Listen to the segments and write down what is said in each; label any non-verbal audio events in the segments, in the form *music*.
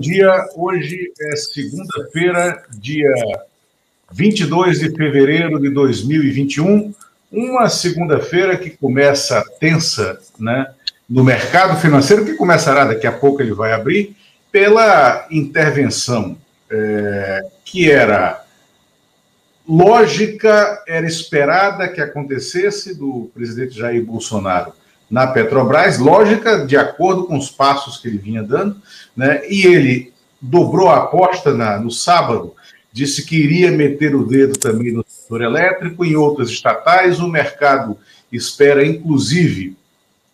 Dia, hoje é segunda-feira, dia 22 de fevereiro de 2021, uma segunda-feira que começa tensa, né, no mercado financeiro, que começará daqui a pouco, ele vai abrir, pela intervenção é, que era lógica, era esperada que acontecesse do presidente Jair Bolsonaro na Petrobras, lógica de acordo com os passos que ele vinha dando, né? E ele dobrou a aposta na, no sábado, disse que iria meter o dedo também no setor elétrico, em outras estatais. O mercado espera, inclusive,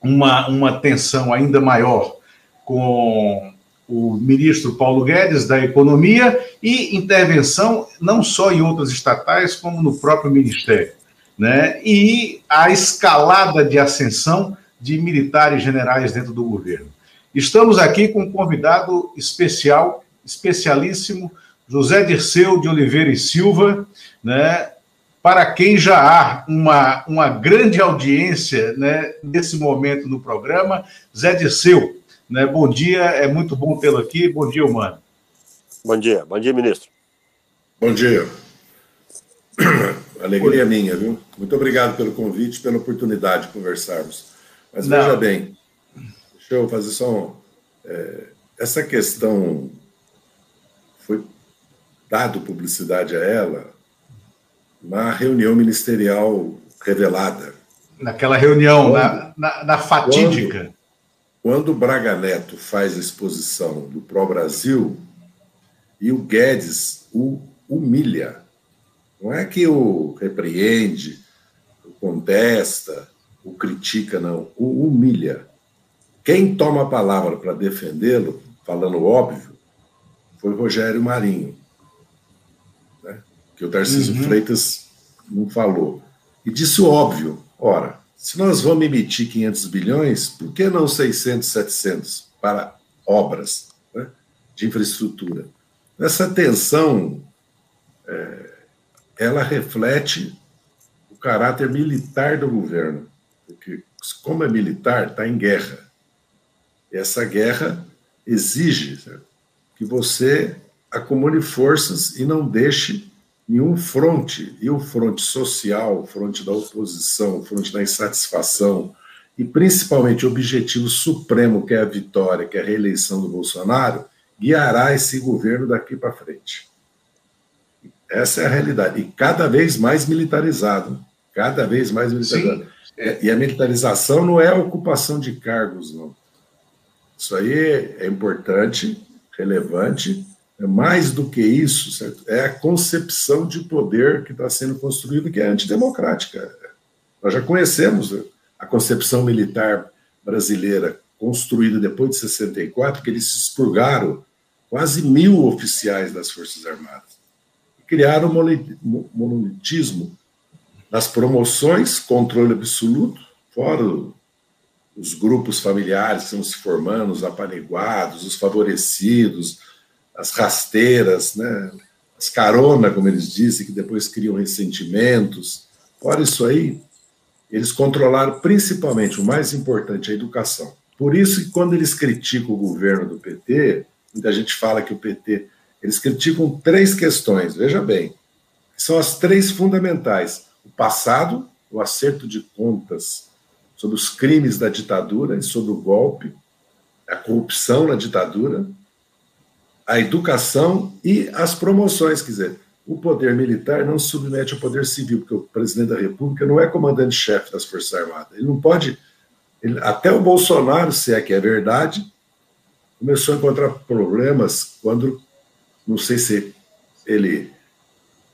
uma, uma tensão ainda maior com o ministro Paulo Guedes da Economia e intervenção não só em outras estatais, como no próprio Ministério. Né? E a escalada de ascensão de militares generais dentro do governo. Estamos aqui com um convidado especial, especialíssimo, José Dirceu de Oliveira e Silva, né, para quem já há uma, uma grande audiência né, nesse momento no programa. Zé Dirceu, né, bom dia, é muito bom tê-lo aqui. Bom dia, Humano. Bom dia, bom dia, ministro. Bom dia. *coughs* Alegria minha, viu? Muito obrigado pelo convite, pela oportunidade de conversarmos. Mas Não. veja bem, deixa eu fazer só um, é, essa questão foi dado publicidade a ela na reunião ministerial revelada. Naquela reunião, quando, na, na, na, fatídica. Quando, o Braga Neto faz a exposição do Pro Brasil e o Guedes o humilha. Não é que o repreende, o contesta, o critica, não, o humilha. Quem toma a palavra para defendê-lo, falando óbvio, foi Rogério Marinho, né? que o Tarcísio uhum. Freitas não falou. E disse óbvio, ora, se nós vamos emitir 500 bilhões, por que não 600, 700 para obras né, de infraestrutura? Essa tensão, é, ela reflete o caráter militar do governo porque como é militar, está em guerra. Essa guerra exige que você acumule forças e não deixe nenhum fronte, e o fronte social, o fronte da oposição, o fronte da insatisfação, e principalmente o objetivo supremo, que é a vitória, que é a reeleição do Bolsonaro, guiará esse governo daqui para frente. Essa é a realidade. E cada vez mais militarizado. Cada vez mais militarizado. Sim. É, e a militarização não é a ocupação de cargos, não. Isso aí é importante, relevante, é mais do que isso, certo? É a concepção de poder que está sendo construída que é antidemocrática. Nós já conhecemos a concepção militar brasileira construída depois de 64, que eles expurgaram quase mil oficiais das Forças Armadas. Criaram um monolitismo nas promoções, controle absoluto, fora os grupos familiares que estão se formando, os apaniguados, os favorecidos, as rasteiras, né? as carona, como eles dizem, que depois criam ressentimentos. Fora isso aí, eles controlaram principalmente, o mais importante, a educação. Por isso que quando eles criticam o governo do PT, muita gente fala que o PT, eles criticam três questões, veja bem, são as três fundamentais o passado, o acerto de contas sobre os crimes da ditadura e sobre o golpe, a corrupção na ditadura, a educação e as promoções. Quer dizer, o poder militar não se submete ao poder civil, porque o presidente da República não é comandante-chefe das Forças Armadas. Ele não pode. Ele, até o Bolsonaro, se é que é verdade, começou a encontrar problemas quando, não sei se ele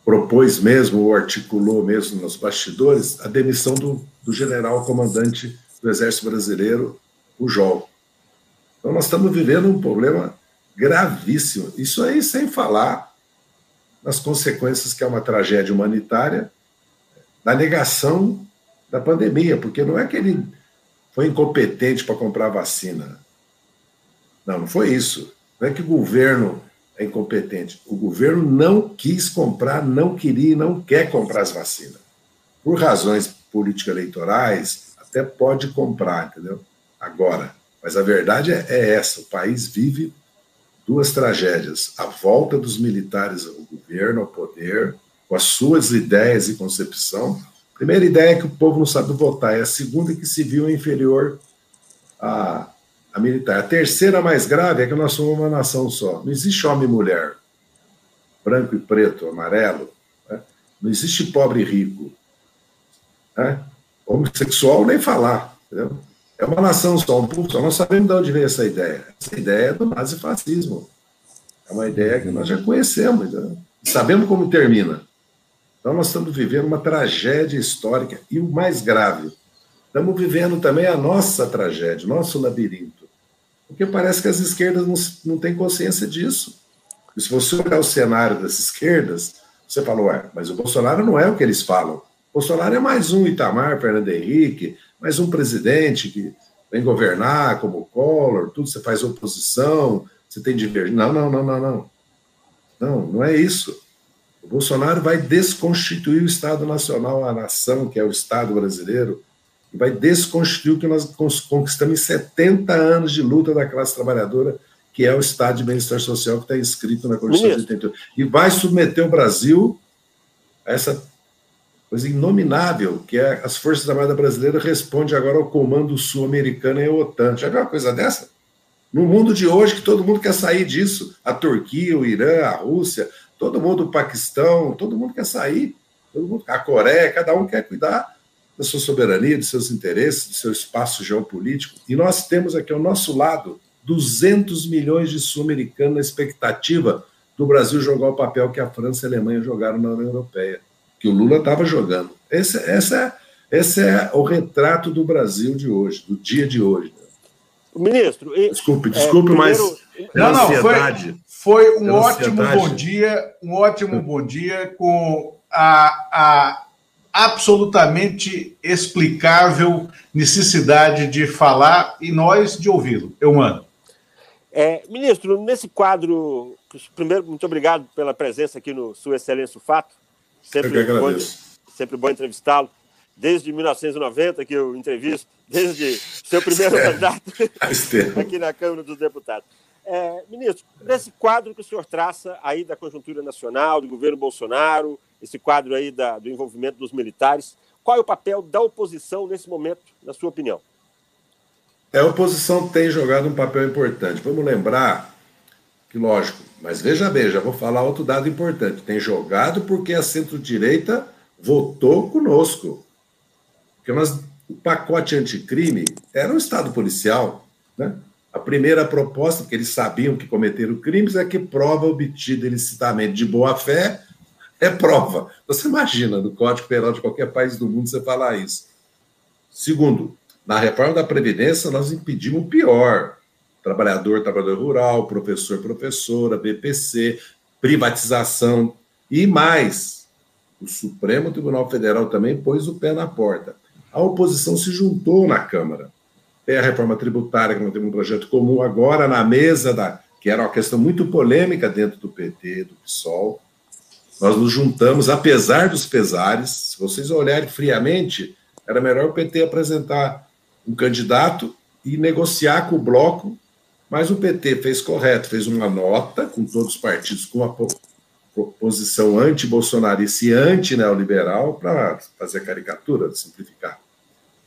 propôs mesmo ou articulou mesmo nos bastidores a demissão do, do general comandante do Exército Brasileiro, o Jol. Então nós estamos vivendo um problema gravíssimo. Isso aí sem falar nas consequências que é uma tragédia humanitária, da negação da pandemia, porque não é que ele foi incompetente para comprar vacina. Não, não foi isso. Não é que o governo é incompetente. O governo não quis comprar, não queria e não quer comprar as vacinas. Por razões político-eleitorais, até pode comprar, entendeu? Agora. Mas a verdade é, é essa: o país vive duas tragédias: a volta dos militares ao governo, ao poder, com as suas ideias e concepção. A primeira ideia é que o povo não sabe votar, e a segunda é que se viu inferior à, à militar. A terceira, mais grave, é que nós somos uma nação só. Não existe homem e mulher, branco e preto, amarelo. Né? Não existe pobre e rico. Né? Homossexual, nem falar. Entendeu? É uma nação só, um povo só. Nós sabemos de onde veio essa ideia. Essa ideia é do nazifascismo. É uma ideia que nós já conhecemos, né? sabemos como termina. Então, nós estamos vivendo uma tragédia histórica. E o mais grave, estamos vivendo também a nossa tragédia, nosso labirinto. Porque parece que as esquerdas não, não têm consciência disso. E se você olhar o cenário das esquerdas, você fala, ué, mas o Bolsonaro não é o que eles falam. O Bolsonaro é mais um Itamar, Fernando Henrique, mais um presidente que vem governar como o Collor, tudo, você faz oposição, você tem divergência. Não, não, não, não, não. Não, não é isso. O Bolsonaro vai desconstituir o Estado Nacional, a nação, que é o Estado brasileiro, e vai desconstituir o que nós conquistamos em 70 anos de luta da classe trabalhadora, que é o Estado de Bem-Estar Social que está inscrito na Constituição de 88. E vai submeter o Brasil a essa coisa inominável, que é as Forças Armadas Brasileiras respondem agora ao Comando Sul-Americano e à OTAN. Já viu uma coisa dessa? No mundo de hoje, que todo mundo quer sair disso, a Turquia, o Irã, a Rússia, todo mundo, o Paquistão, todo mundo quer sair, todo mundo, a Coreia, cada um quer cuidar da sua soberania, dos seus interesses, do seu espaço geopolítico. E nós temos aqui ao nosso lado 200 milhões de sul-americanos na expectativa do Brasil jogar o papel que a França e a Alemanha jogaram na União Europeia que o Lula estava jogando. Esse, essa é, esse é o retrato do Brasil de hoje, do dia de hoje. Ministro, e, desculpe, é, desculpe, é, mas não, não, foi, foi um ótimo bom dia, um ótimo bom dia com a, a absolutamente explicável necessidade de falar e nós de ouvi-lo. Eu mando. É, ministro, nesse quadro, primeiro, muito obrigado pela presença aqui no Sua Excelência o Fato. Sempre bom, sempre bom entrevistá-lo. Desde 1990 que eu entrevisto, desde seu primeiro *laughs* é, mandato aqui na Câmara dos Deputados. É, ministro, nesse quadro que o senhor traça aí da conjuntura nacional, do governo Bolsonaro, esse quadro aí da, do envolvimento dos militares, qual é o papel da oposição nesse momento, na sua opinião? É, a oposição tem jogado um papel importante. Vamos lembrar que, lógico, mas veja bem, já vou falar outro dado importante. Tem jogado porque a centro-direita votou conosco. Porque nós, o pacote anticrime era um Estado policial. Né? A primeira proposta, que eles sabiam que cometeram crimes, é que prova obtida ilicitamente de boa-fé é prova. Você imagina, no Código Penal de qualquer país do mundo, você falar isso. Segundo, na reforma da Previdência, nós impedimos o pior trabalhador, trabalhador rural, professor, professora, BPC, privatização e mais. O Supremo Tribunal Federal também pôs o pé na porta. A oposição se juntou na Câmara. Tem a reforma tributária, que nós temos um projeto comum agora na mesa, da, que era uma questão muito polêmica dentro do PT, do PSOL. Nós nos juntamos, apesar dos pesares. Se vocês olharem friamente, era melhor o PT apresentar um candidato e negociar com o bloco mas o PT fez correto, fez uma nota com todos os partidos com uma posição anti-bolsonarista e anti-neoliberal para fazer caricatura, simplificar.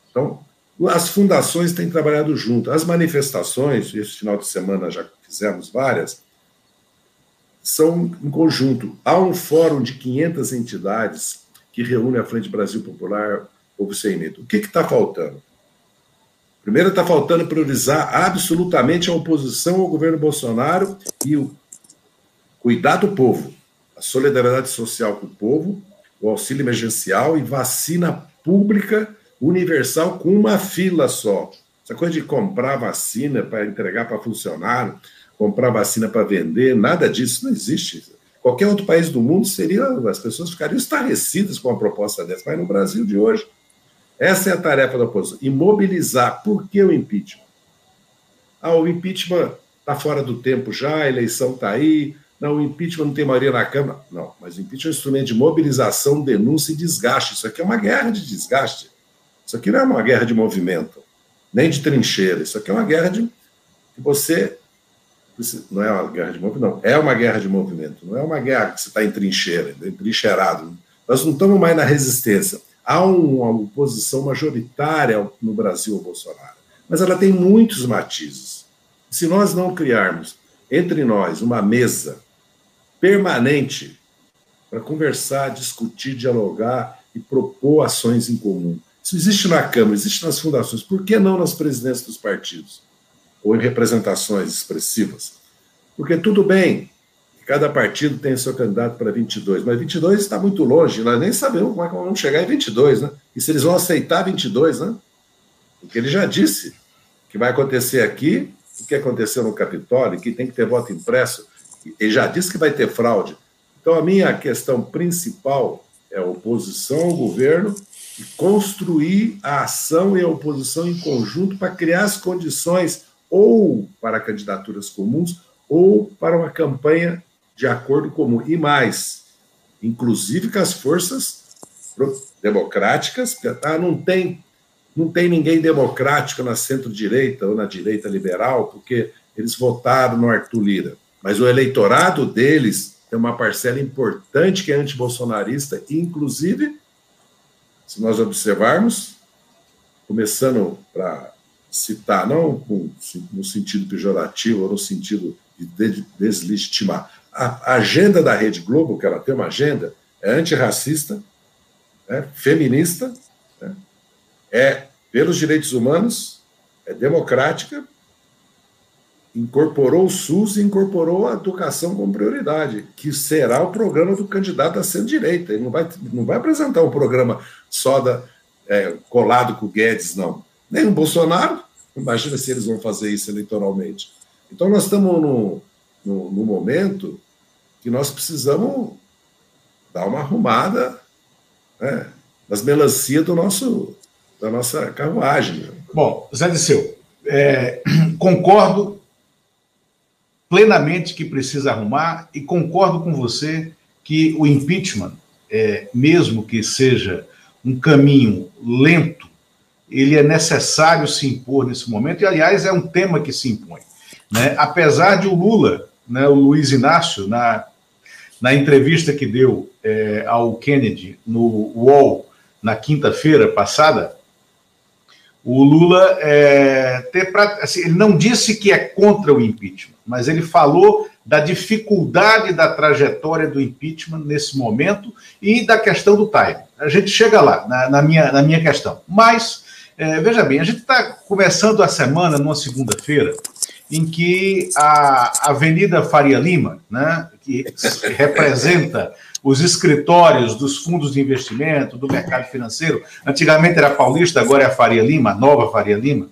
Então, as fundações têm trabalhado junto. As manifestações, esse final de semana já fizemos várias, são em conjunto. Há um fórum de 500 entidades que reúne a Frente Brasil Popular, Povo Sem Medo. O que está faltando? Primeiro, está faltando priorizar absolutamente a oposição ao governo Bolsonaro e o cuidar do povo, a solidariedade social com o povo, o auxílio emergencial e vacina pública universal com uma fila só. Essa coisa de comprar vacina para entregar para funcionário, comprar vacina para vender, nada disso não existe. Qualquer outro país do mundo seria, as pessoas ficariam estarrecidas com uma proposta dessa, mas no Brasil de hoje essa é a tarefa da oposição. Imobilizar. Por que o impeachment? Ah, o impeachment está fora do tempo já, a eleição está aí. Não, o impeachment não tem maioria na Câmara. Não, mas o impeachment é um instrumento de mobilização, denúncia e desgaste. Isso aqui é uma guerra de desgaste. Isso aqui não é uma guerra de movimento, nem de trincheira. Isso aqui é uma guerra de, de você não é uma guerra de movimento, não. É uma guerra de movimento. Não é uma guerra que você está em trincheira, entrincheirado. Nós não estamos mais na resistência. Há uma oposição majoritária no Brasil ao Bolsonaro, mas ela tem muitos matizes. Se nós não criarmos entre nós uma mesa permanente para conversar, discutir, dialogar e propor ações em comum, isso existe na Câmara, existe nas fundações, por que não nas presidências dos partidos? Ou em representações expressivas? Porque tudo bem, cada partido tem seu candidato para 22, mas 22 está muito longe, nós nem sabemos como é que vamos chegar em 22, né? E se eles vão aceitar 22, né? Porque ele já disse que vai acontecer aqui o que aconteceu no Capitólio, que tem que ter voto impresso, ele já disse que vai ter fraude. Então, a minha questão principal é a oposição ao governo e construir a ação e a oposição em conjunto para criar as condições ou para candidaturas comuns ou para uma campanha de acordo comum. E mais, inclusive com as forças democráticas, ah, não tem não tem ninguém democrático na centro-direita ou na direita liberal, porque eles votaram no Arthur Lira. Mas o eleitorado deles tem uma parcela importante que é antibolsonarista, inclusive se nós observarmos, começando para citar, não no sentido pejorativo ou no sentido de deslegitimar, a agenda da Rede Globo, que ela tem uma agenda, é antirracista, é feminista, né, é pelos direitos humanos, é democrática, incorporou o SUS e incorporou a educação como prioridade, que será o programa do candidato a centro-direita. Ele não vai, não vai apresentar um programa só da, é, colado com o Guedes, não. Nem o Bolsonaro, imagina se eles vão fazer isso eleitoralmente. Então, nós estamos no, no, no momento que nós precisamos dar uma arrumada né, nas melancias do nosso, da nossa carruagem. Bom, Zé Disseu, é, *clears throat* concordo plenamente que precisa arrumar e concordo com você que o impeachment, é, mesmo que seja um caminho lento, ele é necessário se impor nesse momento, e aliás é um tema que se impõe. Né? Apesar de o Lula, né, o Luiz Inácio, na, na entrevista que deu é, ao Kennedy no UOL na quinta-feira passada, o Lula é, ter, assim, ele não disse que é contra o impeachment, mas ele falou da dificuldade da trajetória do impeachment nesse momento e da questão do time. A gente chega lá, na, na minha, na minha questão. Mas, é, veja bem, a gente está começando a semana numa segunda-feira em que a Avenida Faria Lima, né, que representa os escritórios dos fundos de investimento, do mercado financeiro, antigamente era Paulista, agora é a Faria Lima, a nova Faria Lima,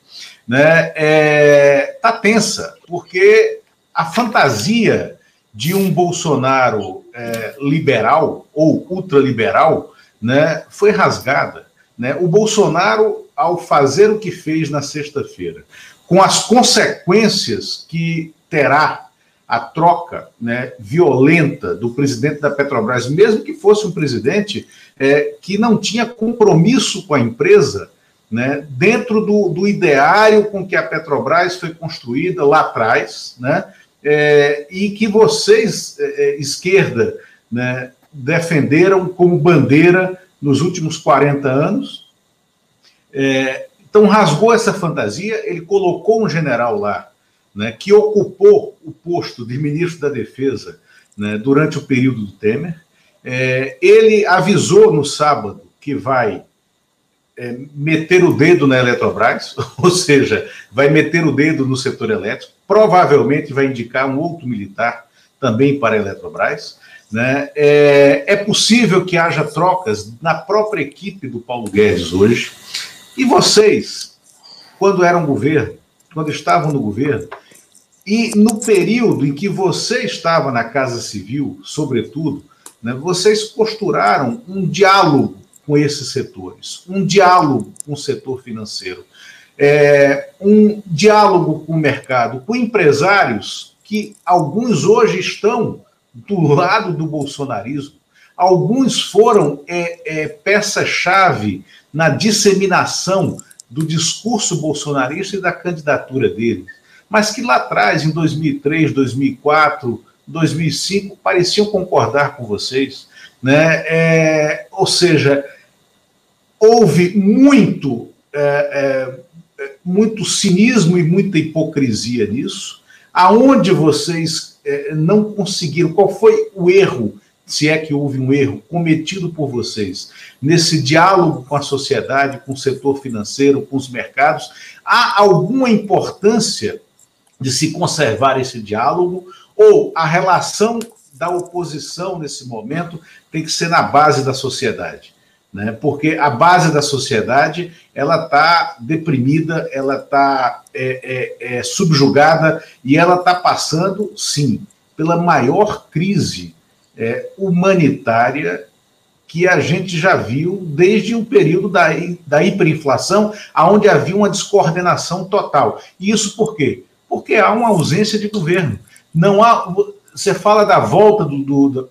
né, é, tá tensa, porque a fantasia de um Bolsonaro é, liberal ou ultraliberal né, foi rasgada. Né? O Bolsonaro, ao fazer o que fez na sexta-feira, com as consequências que terá a troca né, violenta do presidente da Petrobras, mesmo que fosse um presidente é, que não tinha compromisso com a empresa, né, dentro do, do, ideário com que a Petrobras foi construída lá atrás, né, é, e que vocês, é, é esquerda, né, defenderam como bandeira nos últimos 40 anos. É, então, rasgou essa fantasia, ele colocou um general lá né, que ocupou o posto de ministro da Defesa né, durante o período do Temer. É, ele avisou no sábado que vai é, meter o dedo na Eletrobras, *laughs* ou seja, vai meter o dedo no setor elétrico, provavelmente vai indicar um outro militar também para a Eletrobras. Né? É, é possível que haja trocas na própria equipe do Paulo Guedes hoje. E vocês, quando eram governo, quando estavam no governo, e no período em que você estava na Casa Civil, sobretudo, né, vocês posturaram um diálogo com esses setores, um diálogo com o setor financeiro, é, um diálogo com o mercado, com empresários que alguns hoje estão do lado do bolsonarismo, alguns foram é, é, peça-chave na disseminação do discurso bolsonarista e da candidatura deles. mas que lá atrás, em 2003, 2004, 2005, pareciam concordar com vocês. Né? É, ou seja, houve muito, é, é, muito cinismo e muita hipocrisia nisso, aonde vocês é, não conseguiram, qual foi o erro se é que houve um erro cometido por vocês nesse diálogo com a sociedade, com o setor financeiro, com os mercados, há alguma importância de se conservar esse diálogo ou a relação da oposição nesse momento tem que ser na base da sociedade? Né? Porque a base da sociedade ela está deprimida, ela está é, é, é, subjugada e ela está passando, sim, pela maior crise é, humanitária que a gente já viu desde o período da, da hiperinflação, onde havia uma descoordenação total. E isso por quê? Porque há uma ausência de governo. Não há. Você fala da volta do, do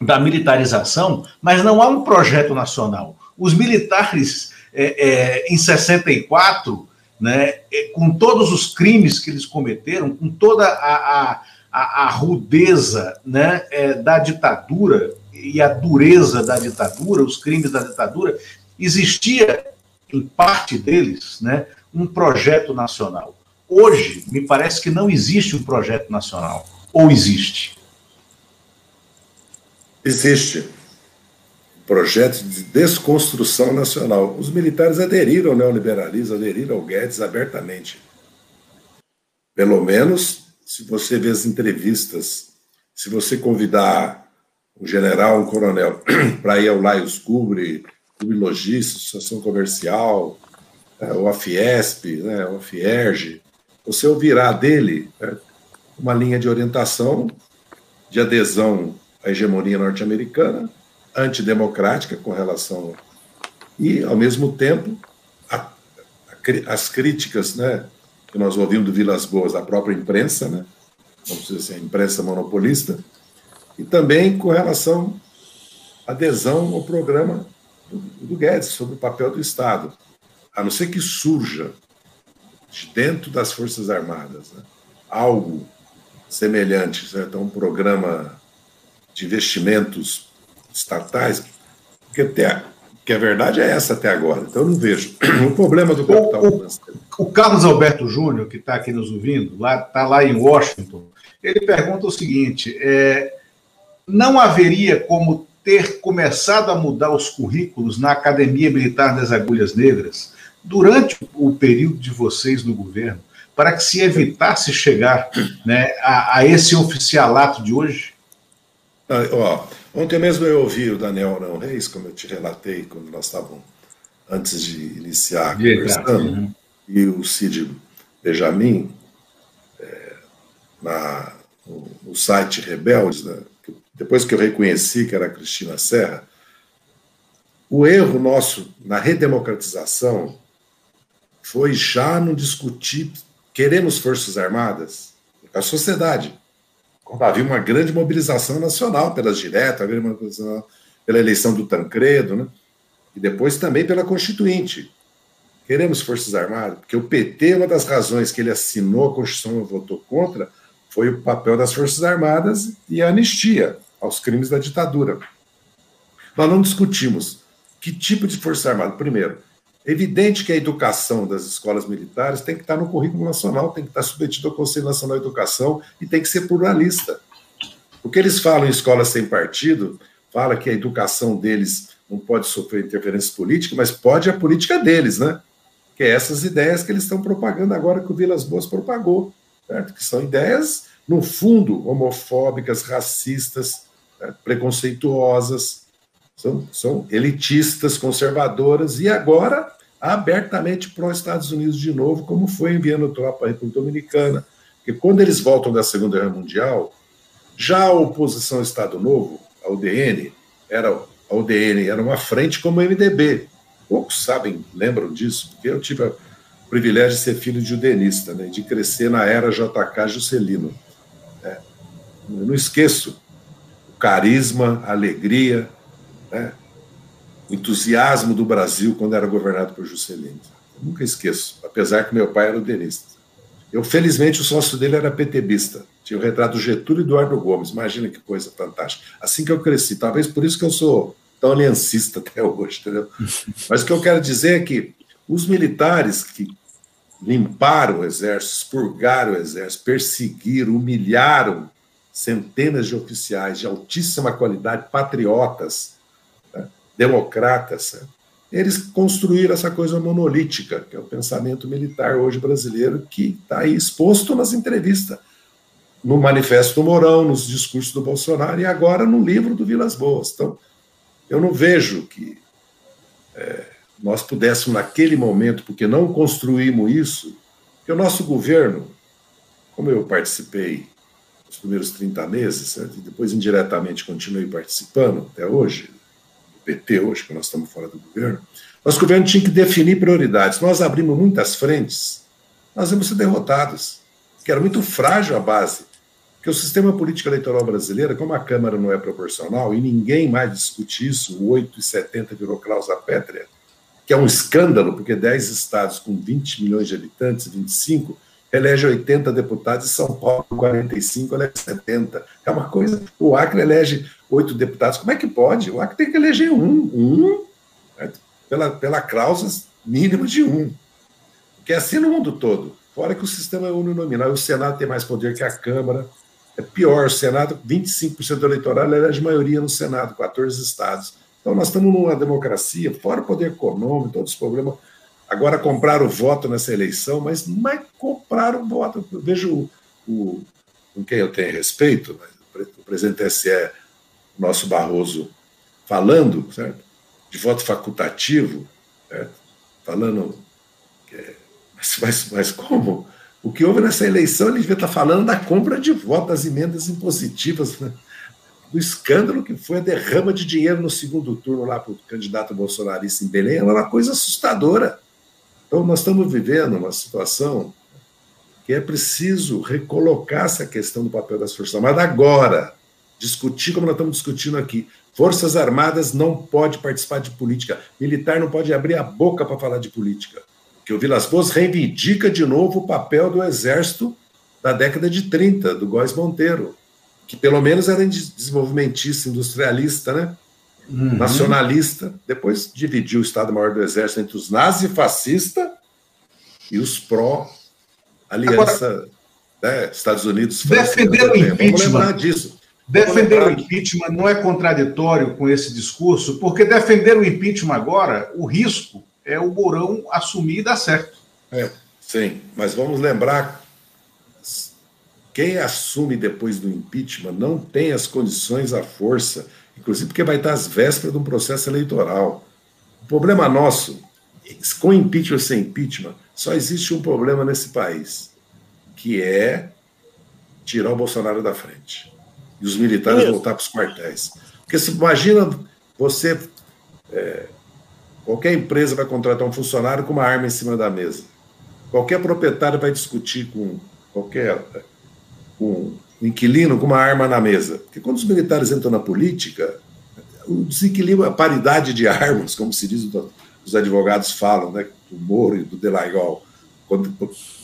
da militarização, mas não há um projeto nacional. Os militares, é, é, em 64, né, é, com todos os crimes que eles cometeram, com toda a, a a, a rudeza né, é, da ditadura e a dureza da ditadura, os crimes da ditadura, existia, em parte deles, né, um projeto nacional. Hoje, me parece que não existe um projeto nacional. Ou existe? Existe. Projeto de desconstrução nacional. Os militares aderiram ao neoliberalismo, aderiram ao Guedes abertamente. Pelo menos se você vê as entrevistas, se você convidar um general, um coronel, *clears throat* para ir ao Laios Cubre, Clube Logística, Associação Comercial, é, o Afiesp, né, o Afierge, você ouvirá dele né, uma linha de orientação de adesão à hegemonia norte-americana, antidemocrática com relação e, ao mesmo tempo, a, a, as críticas né, que nós ouvimos do Vilas Boas, a própria imprensa, né? vamos dizer assim, a imprensa monopolista, e também com relação à adesão ao programa do, do Guedes sobre o papel do Estado, a não ser que surja de dentro das Forças Armadas né? algo semelhante, certo? um programa de investimentos estatais, porque até que a verdade é essa até agora. Então eu não vejo *clears throat* o problema do capital o. O, Carlos Alberto Júnior, que está aqui nos ouvindo, lá está lá em Washington, ele pergunta o seguinte: é, não haveria como ter começado a mudar os currículos na Academia Militar das Agulhas Negras durante o período de vocês no governo, para que se evitasse chegar né, a, a esse oficialato de hoje? Ah, ó, Ontem mesmo eu ouvi o Daniel Arão Reis, como eu te relatei quando nós estávamos antes de iniciar conversando, uhum. e o Cid Benjamin, é, na, no, no, site Rebeldes, né, depois que eu reconheci que era a Cristina Serra, o erro nosso na redemocratização foi já não discutir queremos Forças Armadas, a sociedade havia uma grande mobilização nacional pelas diretas, pela eleição do Tancredo, né? e depois também pela Constituinte. Queremos Forças Armadas, porque o PT, uma das razões que ele assinou a Constituição e votou contra, foi o papel das Forças Armadas e a anistia aos crimes da ditadura. Nós não discutimos que tipo de Força Armada. Primeiro, evidente que a educação das escolas militares tem que estar no currículo nacional, tem que estar submetido ao Conselho Nacional de Educação e tem que ser pluralista. O que eles falam em escolas sem partido, fala que a educação deles não pode sofrer interferência política, mas pode a política deles, né? Que é essas ideias que eles estão propagando agora que o Vilas Boas propagou, certo? Que são ideias, no fundo, homofóbicas, racistas, né? preconceituosas, são, são elitistas, conservadoras, e agora abertamente pró-Estados Unidos de novo, como foi enviando tropa à República Dominicana. Porque quando eles voltam da Segunda Guerra Mundial, já a oposição Estado Novo, a UDN, era, a UDN era uma frente como o MDB. Poucos sabem, lembram disso, porque eu tive o privilégio de ser filho de udenista, né, de crescer na era JK Juscelino. É, não esqueço o carisma, a alegria, né? o entusiasmo do Brasil quando era governado por Juscelino. Eu nunca esqueço, apesar que meu pai era udenista. Eu, felizmente, o sócio dele era PTBista. Tinha o retrato do Getúlio e Eduardo Gomes. Imagina que coisa fantástica. Assim que eu cresci. Talvez por isso que eu sou tão aliancista até hoje, entendeu? *laughs* Mas o que eu quero dizer é que os militares que limparam o exército, expurgaram o exército, perseguiram, humilharam centenas de oficiais de altíssima qualidade, patriotas, democratas, né, eles construíram essa coisa monolítica, que é o pensamento militar hoje brasileiro, que está aí exposto nas entrevistas, no Manifesto do Mourão, nos discursos do Bolsonaro e agora no livro do Vilas Boas. Então, eu não vejo que é, nós pudéssemos, naquele momento, porque não construímos isso, que o nosso governo, como eu participei nos primeiros 30 meses, certo? e depois indiretamente continuei participando até hoje, PT hoje, que nós estamos fora do governo, nosso governo tinha que definir prioridades. Nós abrimos muitas frentes, nós vamos ser derrotados, que era muito frágil a base. Porque o sistema político eleitoral brasileiro, como a Câmara não é proporcional e ninguém mais discute isso, o 8,70 virou cláusula pétrea, que é um escândalo, porque 10 estados com 20 milhões de habitantes, 25, elege 80 deputados São Paulo, 45, elege 70. É uma coisa. O Acre elege oito deputados. Como é que pode? O Acre tem que eleger um. Um né? pela, pela cláusula mínima de um. Que é assim no mundo todo. Fora que o sistema é uninominal. O Senado tem mais poder que a Câmara. É pior, o Senado, 25% do eleitorado elege maioria no Senado, 14 estados. Então nós estamos numa democracia, fora o poder econômico, todos os problemas Agora compraram o voto nessa eleição, mas é comprar o voto. Eu vejo o, o, com quem eu tenho respeito, o presidente TSE, nosso Barroso, falando certo? de voto facultativo, certo? falando. É, mas, mas, mas como? O que houve nessa eleição, ele devia estar falando da compra de votos, das emendas impositivas, né? do escândalo que foi a derrama de dinheiro no segundo turno lá para o candidato bolsonarista em Belém, era uma coisa assustadora. Então, nós estamos vivendo uma situação que é preciso recolocar essa questão do papel das Forças Armadas agora. Discutir como nós estamos discutindo aqui. Forças Armadas não pode participar de política. Militar não pode abrir a boca para falar de política. Que o Vilas Boas reivindica de novo o papel do Exército da década de 30, do Góes Monteiro, que pelo menos era desenvolvimentista, industrialista, né? Uhum. nacionalista, depois dividiu o Estado-Maior do Exército entre os nazifascistas e os pró-aliança né, Estados Unidos. Defender o impeachment. Disso. Defender o impeachment não é contraditório com esse discurso, porque defender o impeachment agora, o risco é o Mourão assumir e dar certo. É, sim, mas vamos lembrar quem assume depois do impeachment não tem as condições, a força inclusive porque vai estar às vésperas de um processo eleitoral. O problema nosso, com impeachment ou sem impeachment, só existe um problema nesse país, que é tirar o Bolsonaro da frente. E os militares voltar para os quartéis. Porque se imagina você. É, qualquer empresa vai contratar um funcionário com uma arma em cima da mesa. Qualquer proprietário vai discutir com qualquer. com inquilino com uma arma na mesa. Porque quando os militares entram na política, o desequilíbrio, a paridade de armas, como se diz, os advogados falam, né, do Moro e do Delaiol,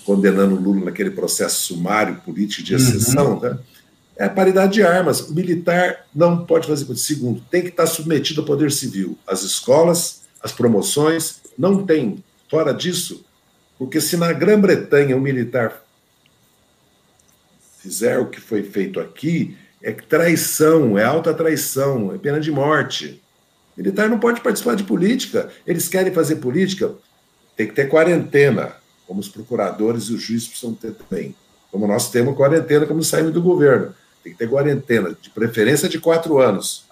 condenando o Lula naquele processo sumário político de exceção, uhum. né, é a paridade de armas. O militar não pode fazer isso. Segundo, tem que estar submetido ao poder civil. As escolas, as promoções, não tem. Fora disso, porque se na Grã-Bretanha o militar fizer o que foi feito aqui, é traição, é alta traição, é pena de morte. Militar não pode participar de política. Eles querem fazer política, tem que ter quarentena, como os procuradores e os juízes precisam ter também. Como nós temos quarentena como saímos do governo. Tem que ter quarentena, de preferência de quatro anos.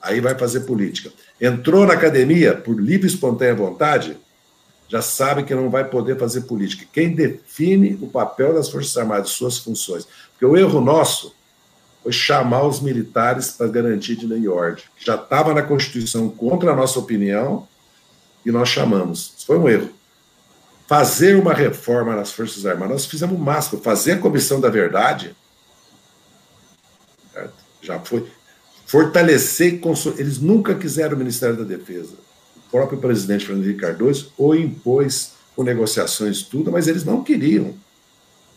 Aí vai fazer política. Entrou na academia por livre e espontânea vontade, já sabe que não vai poder fazer política. Quem define o papel das Forças Armadas, suas funções. Porque o erro nosso foi chamar os militares para garantir de lei e ordem. Já estava na Constituição contra a nossa opinião e nós chamamos. Isso foi um erro. Fazer uma reforma nas Forças Armadas, nós fizemos o máximo. Fazer a Comissão da Verdade já foi. Fortalecer e consolidar. Eles nunca quiseram o Ministério da Defesa próprio presidente Fernando Henrique Cardoso o impôs com negociações tudo, mas eles não queriam.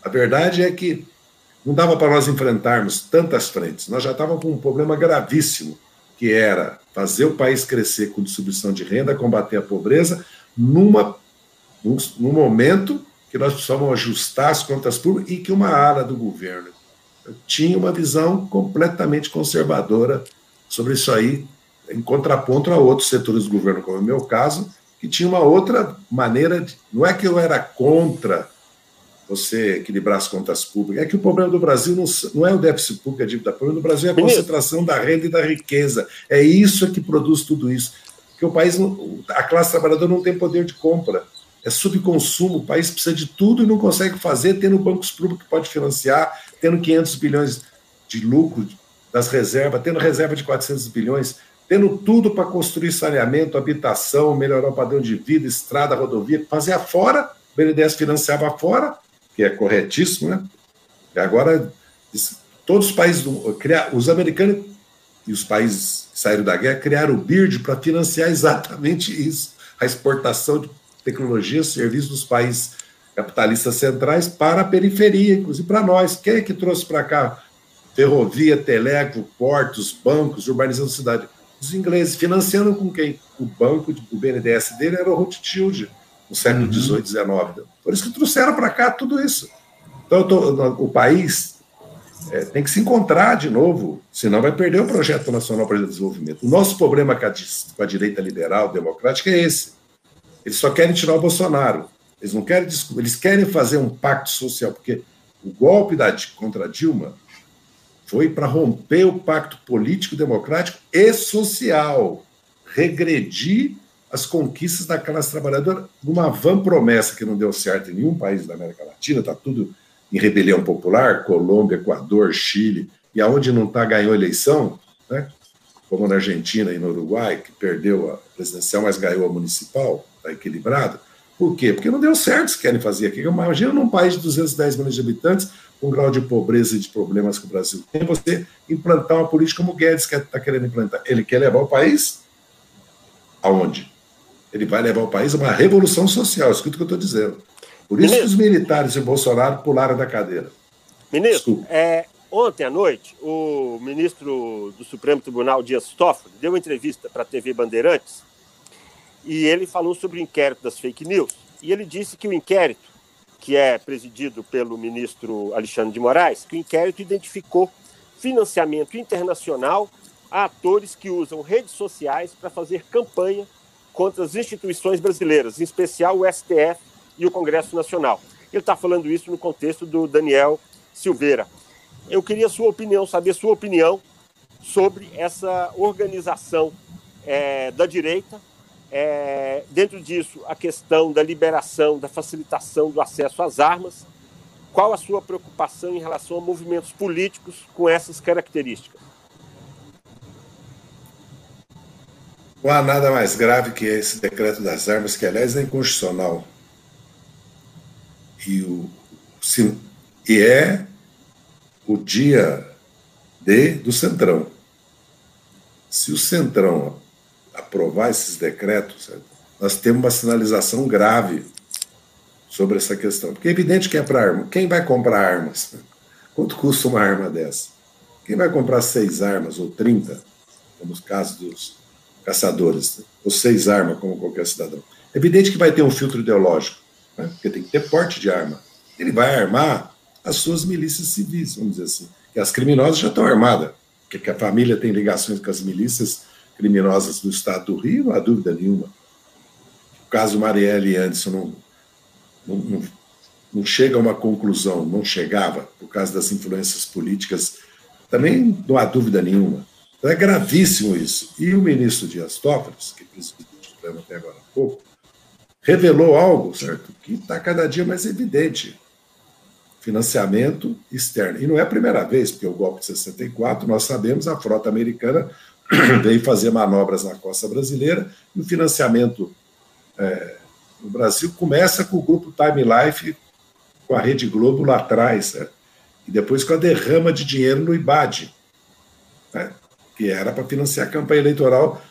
A verdade é que não dava para nós enfrentarmos tantas frentes. Nós já estávamos com um problema gravíssimo, que era fazer o país crescer com distribuição de renda, combater a pobreza, numa, num, num momento que nós precisávamos ajustar as contas públicas e que uma ala do governo tinha uma visão completamente conservadora sobre isso aí, em contraponto a outros setores do governo, como é o meu caso, que tinha uma outra maneira de. Não é que eu era contra você equilibrar as contas públicas, é que o problema do Brasil não, não é o déficit público, a dívida pública, do Brasil é a concentração da renda e da riqueza. É isso que produz tudo isso. Porque o país, a classe trabalhadora não tem poder de compra é subconsumo, o país precisa de tudo e não consegue fazer, tendo bancos públicos que pode financiar, tendo 500 bilhões de lucro das reservas, tendo reserva de 400 bilhões, tendo tudo para construir saneamento, habitação, melhorar o padrão de vida, estrada, rodovia, fazer afora, o BNDES financiava fora, que é corretíssimo, né? E agora, todos os países, os americanos e os países que saíram da guerra criaram o BIRD para financiar exatamente isso, a exportação de tecnologia, serviços dos países capitalistas centrais para a periferia, inclusive para nós. Quem é que trouxe para cá ferrovia, telégrafo, portos, bancos, urbanização da cidade? Os ingleses, financiando com quem? O banco, o BNDES dele era o Rothschild, no século XVIII, uhum. XIX. Por isso que trouxeram para cá tudo isso. Então, tô, o país é, tem que se encontrar de novo, senão vai perder o projeto nacional para o desenvolvimento. O nosso problema com a, com a direita liberal, democrática, é esse eles só querem tirar o Bolsonaro. Eles não querem eles querem fazer um pacto social, porque o golpe da, contra Dilma foi para romper o pacto político, democrático e social, regredir as conquistas da classe trabalhadora numa vã promessa que não deu certo em nenhum país da América Latina, está tudo em rebelião popular, Colômbia, Equador, Chile, e aonde não está ganhou eleição, né? como na Argentina e no Uruguai, que perdeu a presidencial, mas ganhou a municipal, está equilibrado. Por quê? Porque não deu certo se querem fazer aqui. Imagina num país de 210 milhões de habitantes, com um grau de pobreza e de problemas que o Brasil tem, você implantar uma política como o Guedes está querendo implantar. Ele quer levar o país aonde? Ele vai levar o país a uma revolução social, escuta o que eu estou dizendo. Por isso Ministro, que os militares e Bolsonaro pularam da cadeira. Ministro, é, ontem à noite, o ministro do Supremo Tribunal, Dias Toffoli, deu uma entrevista para a TV Bandeirantes e ele falou sobre o inquérito das fake news. E ele disse que o inquérito, que é presidido pelo ministro Alexandre de Moraes, que o inquérito identificou financiamento internacional a atores que usam redes sociais para fazer campanha contra as instituições brasileiras, em especial o STF e o Congresso Nacional. Ele está falando isso no contexto do Daniel Silveira. Eu queria sua opinião, saber sua opinião sobre essa organização é, da direita é, dentro disso, a questão da liberação, da facilitação do acesso às armas. Qual a sua preocupação em relação a movimentos políticos com essas características? Não há nada mais grave que esse decreto das armas, que aliás é inconstitucional. E, o, se, e é o dia D do Centrão. Se o Centrão aprovar esses decretos, nós temos uma sinalização grave sobre essa questão. Porque é evidente que é para arma. Quem vai comprar armas? Quanto custa uma arma dessa? Quem vai comprar seis armas ou trinta, como os casos dos caçadores, ou seis armas, como qualquer cidadão? É evidente que vai ter um filtro ideológico, né? porque tem que ter porte de arma. Ele vai armar as suas milícias civis, vamos dizer assim. Que as criminosas já estão armadas, porque a família tem ligações com as milícias criminosas do estado do Rio, não há dúvida nenhuma. O caso Marielle Anderson não, não, não, não chega a uma conclusão, não chegava, por causa das influências políticas, também não há dúvida nenhuma. Então é gravíssimo isso. E o ministro Dias Toffoli, que presidiu o Supremo até agora há pouco, revelou algo, certo, que está cada dia mais evidente. Financiamento externo. E não é a primeira vez, porque o golpe de 64, nós sabemos, a frota americana *coughs* veio fazer manobras na costa brasileira e o financiamento é, no Brasil começa com o grupo Time Life, com a Rede Globo lá atrás, né? e depois com a derrama de dinheiro no IBAD, né? que era para financiar a campanha eleitoral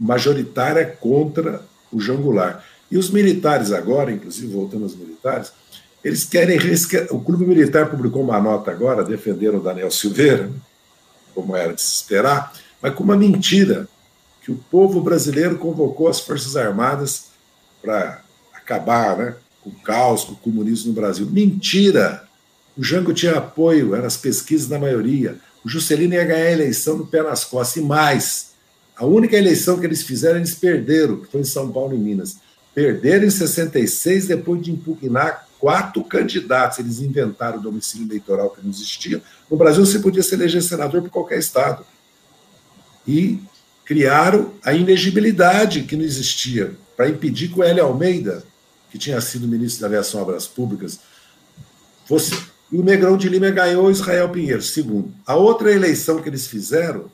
majoritária contra o João Goulart. E os militares agora, inclusive voltando aos militares, Eles querem. O Clube Militar publicou uma nota agora, defendendo o Daniel Silveira, como era de se esperar, mas com uma mentira, que o povo brasileiro convocou as Forças Armadas para acabar né, com o caos, com o comunismo no Brasil. Mentira! O Jango tinha apoio, eram as pesquisas da maioria. O Juscelino ia ganhar a eleição no pé nas costas. E mais, a única eleição que eles fizeram, eles perderam, que foi em São Paulo e Minas. Perderam em 66, depois de impugnar quatro candidatos. Eles inventaram o domicílio eleitoral que não existia. No Brasil, você podia se eleger senador por qualquer estado. E criaram a inegibilidade que não existia, para impedir que o Hélio Almeida, que tinha sido ministro da Aviação Obras Públicas, fosse. E o Negrão de Lima ganhou Israel Pinheiro, segundo. A outra eleição que eles fizeram,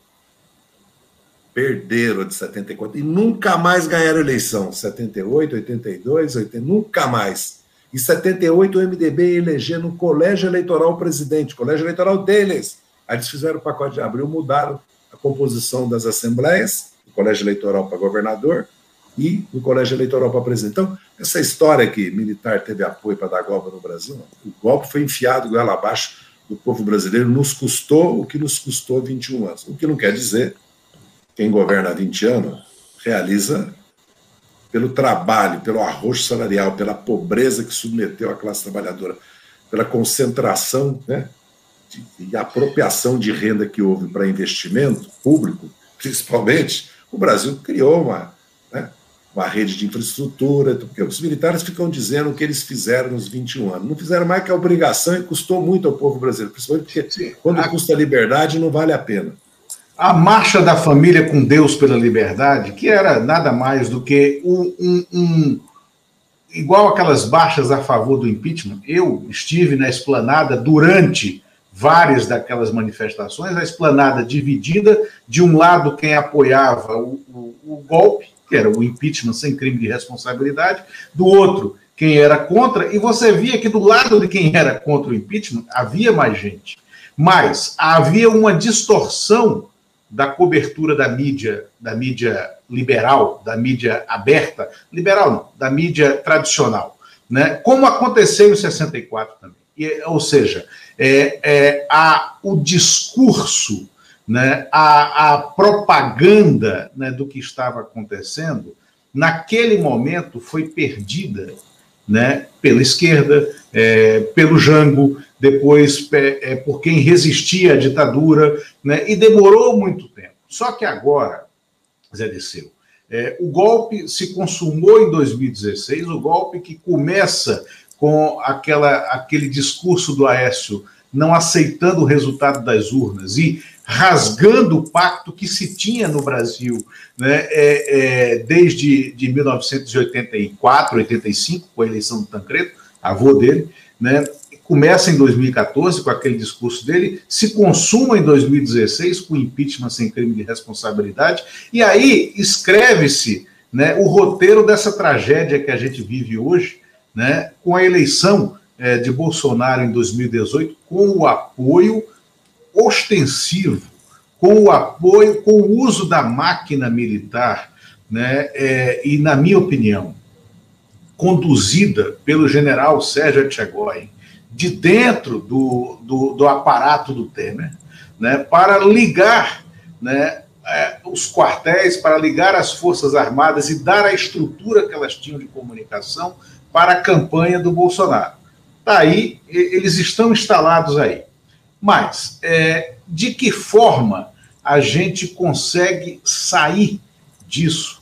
perderam a de 74 e nunca mais ganharam eleição. 78, 82, 80, nunca mais. Em 78, o MDB eleger no colégio eleitoral o presidente, colégio eleitoral deles. Aí eles fizeram o pacote de abril, mudaram composição das assembleias, o colégio eleitoral para governador e o colégio eleitoral para presidente. Então, essa história que militar teve apoio para dar golpe no Brasil, o golpe foi enfiado goela abaixo do povo brasileiro, nos custou o que nos custou 21 anos. O que não quer dizer quem governa há 20 anos realiza pelo trabalho, pelo arroz salarial, pela pobreza que submeteu a classe trabalhadora, pela concentração né, e apropriação de renda que houve para investimento público, principalmente, o Brasil criou uma, né, uma rede de infraestrutura, porque os militares ficam dizendo o que eles fizeram nos 21 anos. Não fizeram mais que a obrigação e custou muito ao povo brasileiro, principalmente porque Sim. quando a... custa a liberdade não vale a pena a marcha da família com Deus pela liberdade, que era nada mais do que um, um, um, igual aquelas marchas a favor do impeachment. Eu estive na esplanada durante várias daquelas manifestações, a esplanada dividida, de um lado quem apoiava o, o, o golpe, que era o impeachment sem crime de responsabilidade, do outro quem era contra, e você via que do lado de quem era contra o impeachment havia mais gente. Mas havia uma distorção da cobertura da mídia, da mídia liberal, da mídia aberta, liberal não, da mídia tradicional, né? Como aconteceu em 64 também. E, ou seja, é, é, a, o discurso, né, a, a propaganda né, do que estava acontecendo, naquele momento foi perdida né, pela esquerda, é, pelo Jango, depois é, é, por quem resistia à ditadura, né, e demorou muito tempo. Só que agora, Zé Disseu, é, o golpe se consumou em 2016, o golpe que começa com aquela, aquele discurso do Aécio não aceitando o resultado das urnas e rasgando o pacto que se tinha no Brasil né, é, é, desde de 1984, 85, com a eleição do Tancredo, avô dele, né, começa em 2014 com aquele discurso dele, se consuma em 2016 com impeachment sem crime de responsabilidade, e aí escreve-se né, o roteiro dessa tragédia que a gente vive hoje, né, com a eleição é, de Bolsonaro em 2018, com o apoio ostensivo, com o apoio, com o uso da máquina militar, né, é, e, na minha opinião, conduzida pelo general Sérgio Etchegói, de dentro do, do, do, aparato do Temer, né, para ligar né, é, os quartéis, para ligar as Forças Armadas e dar a estrutura que elas tinham de comunicação para a campanha do Bolsonaro. Está aí, eles estão instalados aí. Mas, é, de que forma a gente consegue sair disso?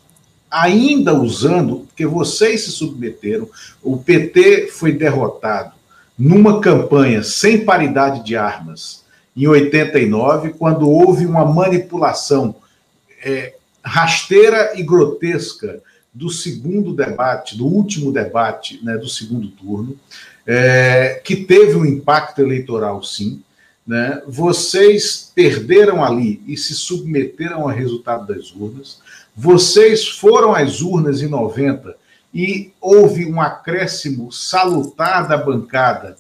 Ainda usando, porque vocês se submeteram, o PT foi derrotado numa campanha sem paridade de armas, em 89, quando houve uma manipulação é, rasteira e grotesca do segundo debate, do último debate né, do segundo turno, é, que teve um impacto eleitoral, sim. Né? Vocês perderam ali e se submeteram ao resultado das urnas. Vocês foram às urnas em 90 e houve um acréscimo salutar da bancada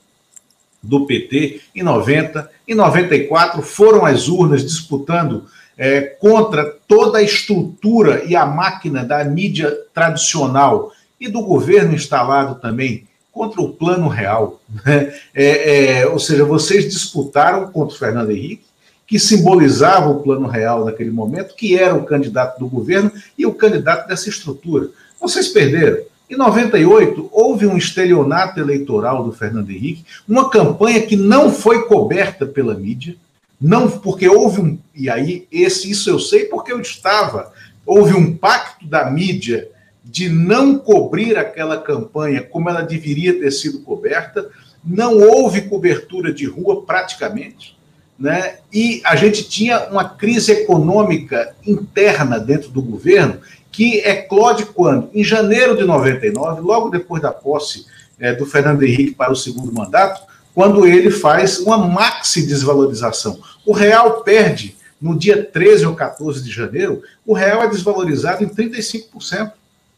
do PT em 90. Em 94 foram as urnas disputando é, contra toda a estrutura e a máquina da mídia tradicional e do governo instalado também contra o plano real. Né? É, é, ou seja, vocês disputaram contra o Fernando Henrique, que simbolizava o plano real naquele momento, que era o candidato do governo e o candidato dessa estrutura. Vocês perderam. Em 98, houve um estelionato eleitoral do Fernando Henrique, uma campanha que não foi coberta pela mídia, não porque houve um. E aí, esse, isso eu sei porque eu estava. Houve um pacto da mídia de não cobrir aquela campanha como ela deveria ter sido coberta, não houve cobertura de rua praticamente, né? e a gente tinha uma crise econômica interna dentro do governo que eclode quando? Em janeiro de 99, logo depois da posse é, do Fernando Henrique para o segundo mandato, quando ele faz uma maxi desvalorização. O real perde no dia 13 ou 14 de janeiro, o real é desvalorizado em 35%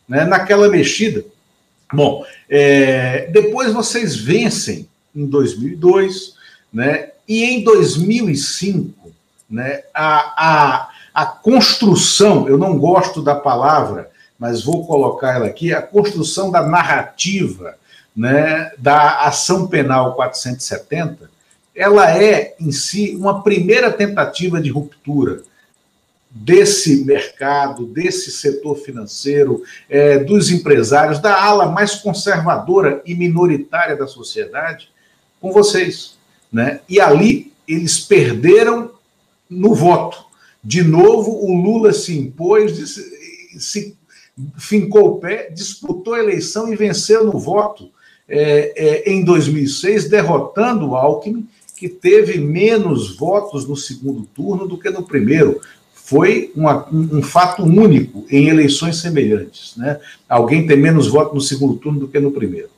né, naquela mexida. Bom, é, depois vocês vencem em 2002, né, e em 2005, né, a, a, a construção, eu não gosto da palavra, mas vou colocar ela aqui, a construção da narrativa né, da ação penal 470, ela é em si uma primeira tentativa de ruptura desse mercado, desse setor financeiro, é, dos empresários, da ala mais conservadora e minoritária da sociedade, com vocês. Né? E ali eles perderam no voto. De novo, o Lula se impôs, se fincou o pé, disputou a eleição e venceu no voto é, é, em 2006, derrotando o Alckmin, que teve menos votos no segundo turno do que no primeiro foi uma, um, um, fato único em eleições semelhantes. Né? Alguém tem menos votos no segundo turno do que no primeiro.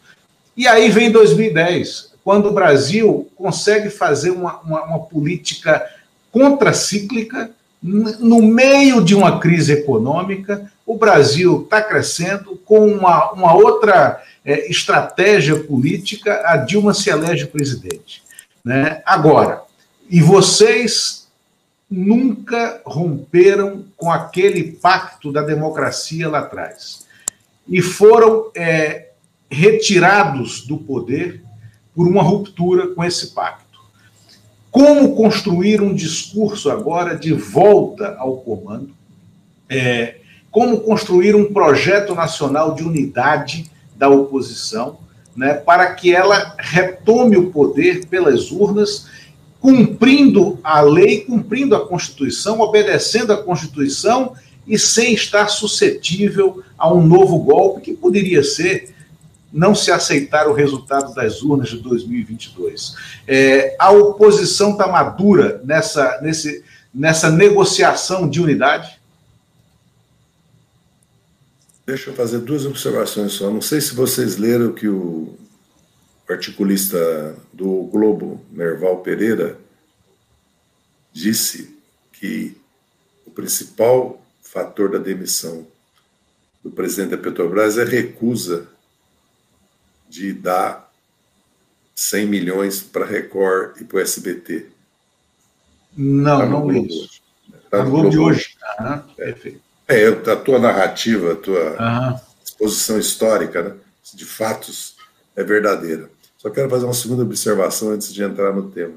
E aí vem 2010, quando o Brasil consegue fazer uma, uma, uma política contracíclica no meio de uma crise econômica. O Brasil está crescendo com uma, uma outra é, estratégia política. A Dilma se elege presidente. Né? Agora, e vocês nunca romperam com aquele pacto da democracia lá atrás. E foram é, retirados do poder por uma ruptura com esse pacto. Como construir um discurso agora de volta ao comando? É, como construir um projeto nacional de unidade da oposição, né, para que ela retome o poder pelas urnas cumprindo a lei, cumprindo a Constituição, obedecendo a Constituição e sem estar suscetível a um novo golpe que poderia ser não se aceitar o resultado das urnas de 2022. É, a oposição está madura nessa, nesse, nessa negociação de unidade? Deixa eu fazer duas observações só. Não sei se vocês leram que o articulista do Globo, Nerval Pereira, disse que o principal fator da demissão do presidente da Petrobras é recusa de dar 100 milhões para a Record e para o SBT. Não, tá não li isso. Tá no Globo de hoje. Ah, é. Perfeito. É, a tua narrativa, a tua exposição histórica né, de fatos é verdadeira. Só quero fazer uma segunda observação antes de entrar no tema.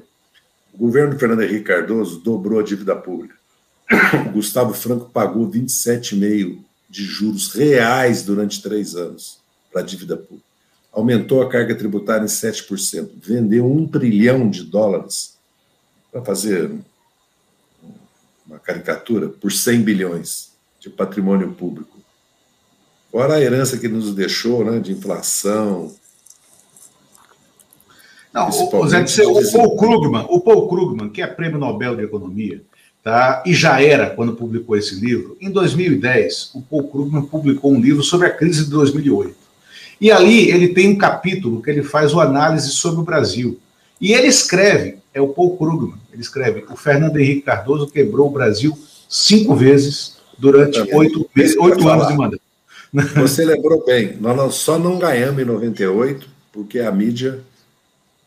O governo Fernando Henrique Cardoso dobrou a dívida pública. O *coughs* Gustavo Franco pagou 27,5% de juros reais durante três anos para a dívida pública. Aumentou a carga tributária em 7%. Vendeu um trilhão de dólares para fazer uma caricatura por 100 bilhões de patrimônio público. Fora a herança que nos deixou né, de inflação, não, o, Zé, o Paul Krugman, o Paul Krugman, que é prêmio Nobel de Economia, tá? e já era quando publicou esse livro, em 2010, o Paul Krugman publicou um livro sobre a crise de 2008. E ali ele tem um capítulo que ele faz uma análise sobre o Brasil. E ele escreve, é o Paul Krugman, ele escreve, o Fernando Henrique Cardoso quebrou o Brasil cinco vezes durante oito, oito anos de mandato. *laughs* Você lembrou bem, nós só não ganhamos em 98 porque a mídia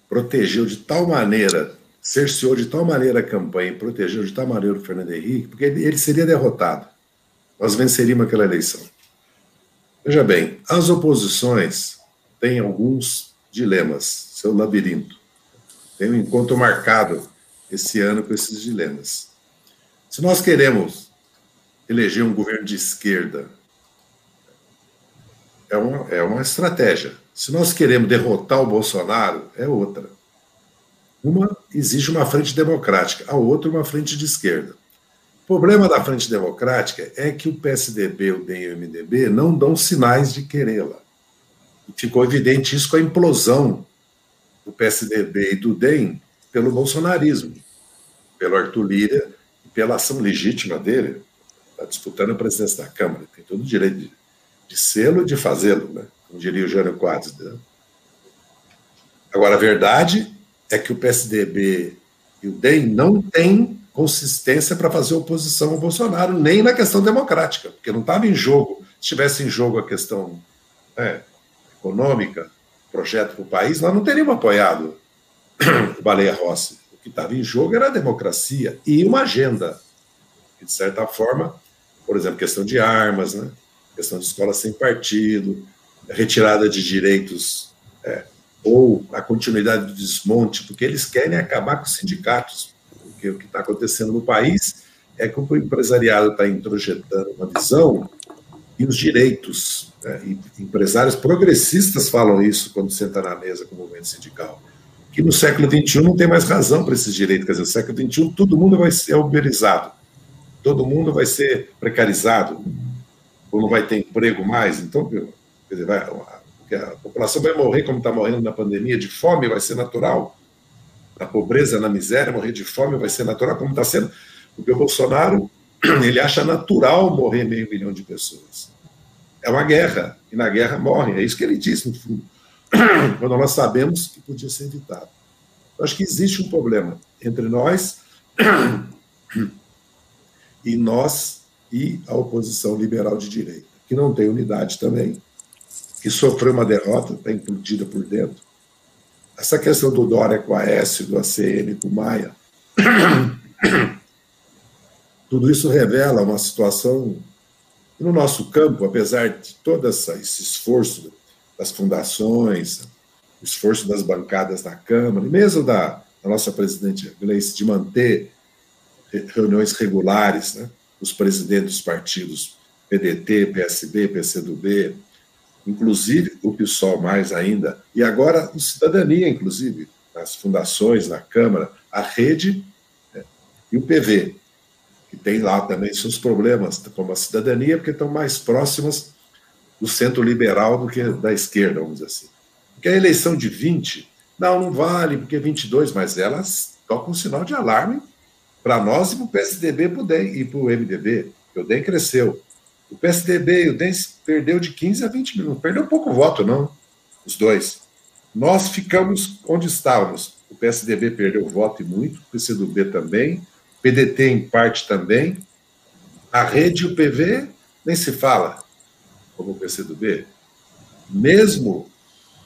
protegeu de tal maneira, cerceou de tal maneira a campanha e protegeu de tal maneira o Fernando Henrique, porque ele seria derrotado. Nós venceríamos aquela eleição. Veja bem, as oposições tem alguns dilemas, seu labirinto. Tem um encontro marcado esse ano com esses dilemas. Se nós queremos eleger um governo de esquerda, é uma, é uma estratégia. Se nós queremos derrotar o Bolsonaro, é outra. Uma exige uma frente democrática, a outra uma frente de esquerda. O problema da frente democrática é que o PSDB, o DEM e o MDB não dão sinais de querê-la. Ficou evidente isso com a implosão do PSDB e do DEM pelo bolsonarismo, pelo Arthur Lira e pela ação legítima dele. Está disputando a presidência da Câmara, tem todo o direito de, de sê-lo e de fazê-lo, né? como diria o Jânio Quadros. Né? Agora, a verdade é que o PSDB e o DEM não têm consistência para fazer oposição ao Bolsonaro, nem na questão democrática, porque não estava em jogo. Se tivesse em jogo a questão é, econômica, projeto para o país, nós não teríamos apoiado o Baleia Rossi. O que estava em jogo era a democracia e uma agenda. Que, de certa forma, por exemplo, questão de armas, né? questão de escola sem partido, retirada de direitos é, ou a continuidade do desmonte, porque eles querem acabar com os sindicatos. Porque o que está acontecendo no país é que o empresariado está introjetando uma visão e os direitos. Né? E empresários progressistas falam isso quando senta na mesa com o movimento sindical. Que no século XXI não tem mais razão para esses direitos. Quer dizer, no século XXI todo mundo vai ser uberizado, todo mundo vai ser precarizado, ou não vai ter emprego mais. Então, dizer, vai, a população vai morrer como está morrendo na pandemia, de fome, vai ser natural. Na pobreza, na miséria, morrer de fome vai ser natural, como está sendo. Porque o Bolsonaro *clears throat* ele acha natural morrer meio milhão de pessoas. É uma guerra, e na guerra morrem. É isso que ele disse, no fundo, *clears throat* quando nós sabemos que podia ser evitado. Eu acho que existe um problema entre nós *clears throat* e nós e a oposição liberal de direita, que não tem unidade também, que sofreu uma derrota, está implodida por dentro. Essa questão do Dória com a S, do ACM com o Maia, *coughs* tudo isso revela uma situação no nosso campo, apesar de todo esse esforço das fundações, o esforço das bancadas da Câmara, e mesmo da, da nossa presidente Gleice, de manter reuniões regulares, né, os presidentes dos partidos PDT, PSB, PCdoB, inclusive o PSOL mais ainda, e agora o Cidadania, inclusive, nas fundações, na Câmara, a rede né, e o PV que tem lá também seus problemas, como a cidadania, porque estão mais próximas do centro liberal do que da esquerda, vamos dizer assim. Porque a eleição de 20, não, não vale, porque 22, mas elas tocam um sinal de alarme para nós e para o PSDB e para o MDB, que o DEM cresceu. O PSDB e o DEM perdeu de 15 a 20 mil, perdeu pouco voto, não, os dois. Nós ficamos onde estávamos. O PSDB perdeu voto e muito, o PCdoB também, PDT em parte também. A rede e o PV nem se fala, como o PCdoB. Mesmo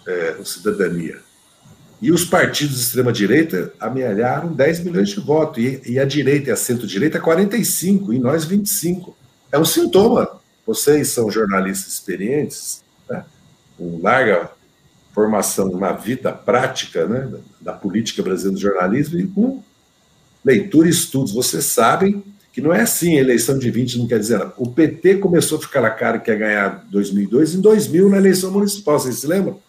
é, o Cidadania. E os partidos de extrema-direita amealharam 10 milhões de votos. E, e a direita e a centro-direita, 45, e nós 25. É um sintoma. Vocês são jornalistas experientes, né, com larga formação na vida prática né, da política brasileira do jornalismo e com leitura e estudos. Vocês sabem que não é assim, eleição de 20 não quer dizer nada. O PT começou a ficar na cara que ia ganhar 2002 em 2000 na eleição municipal, vocês se lembram?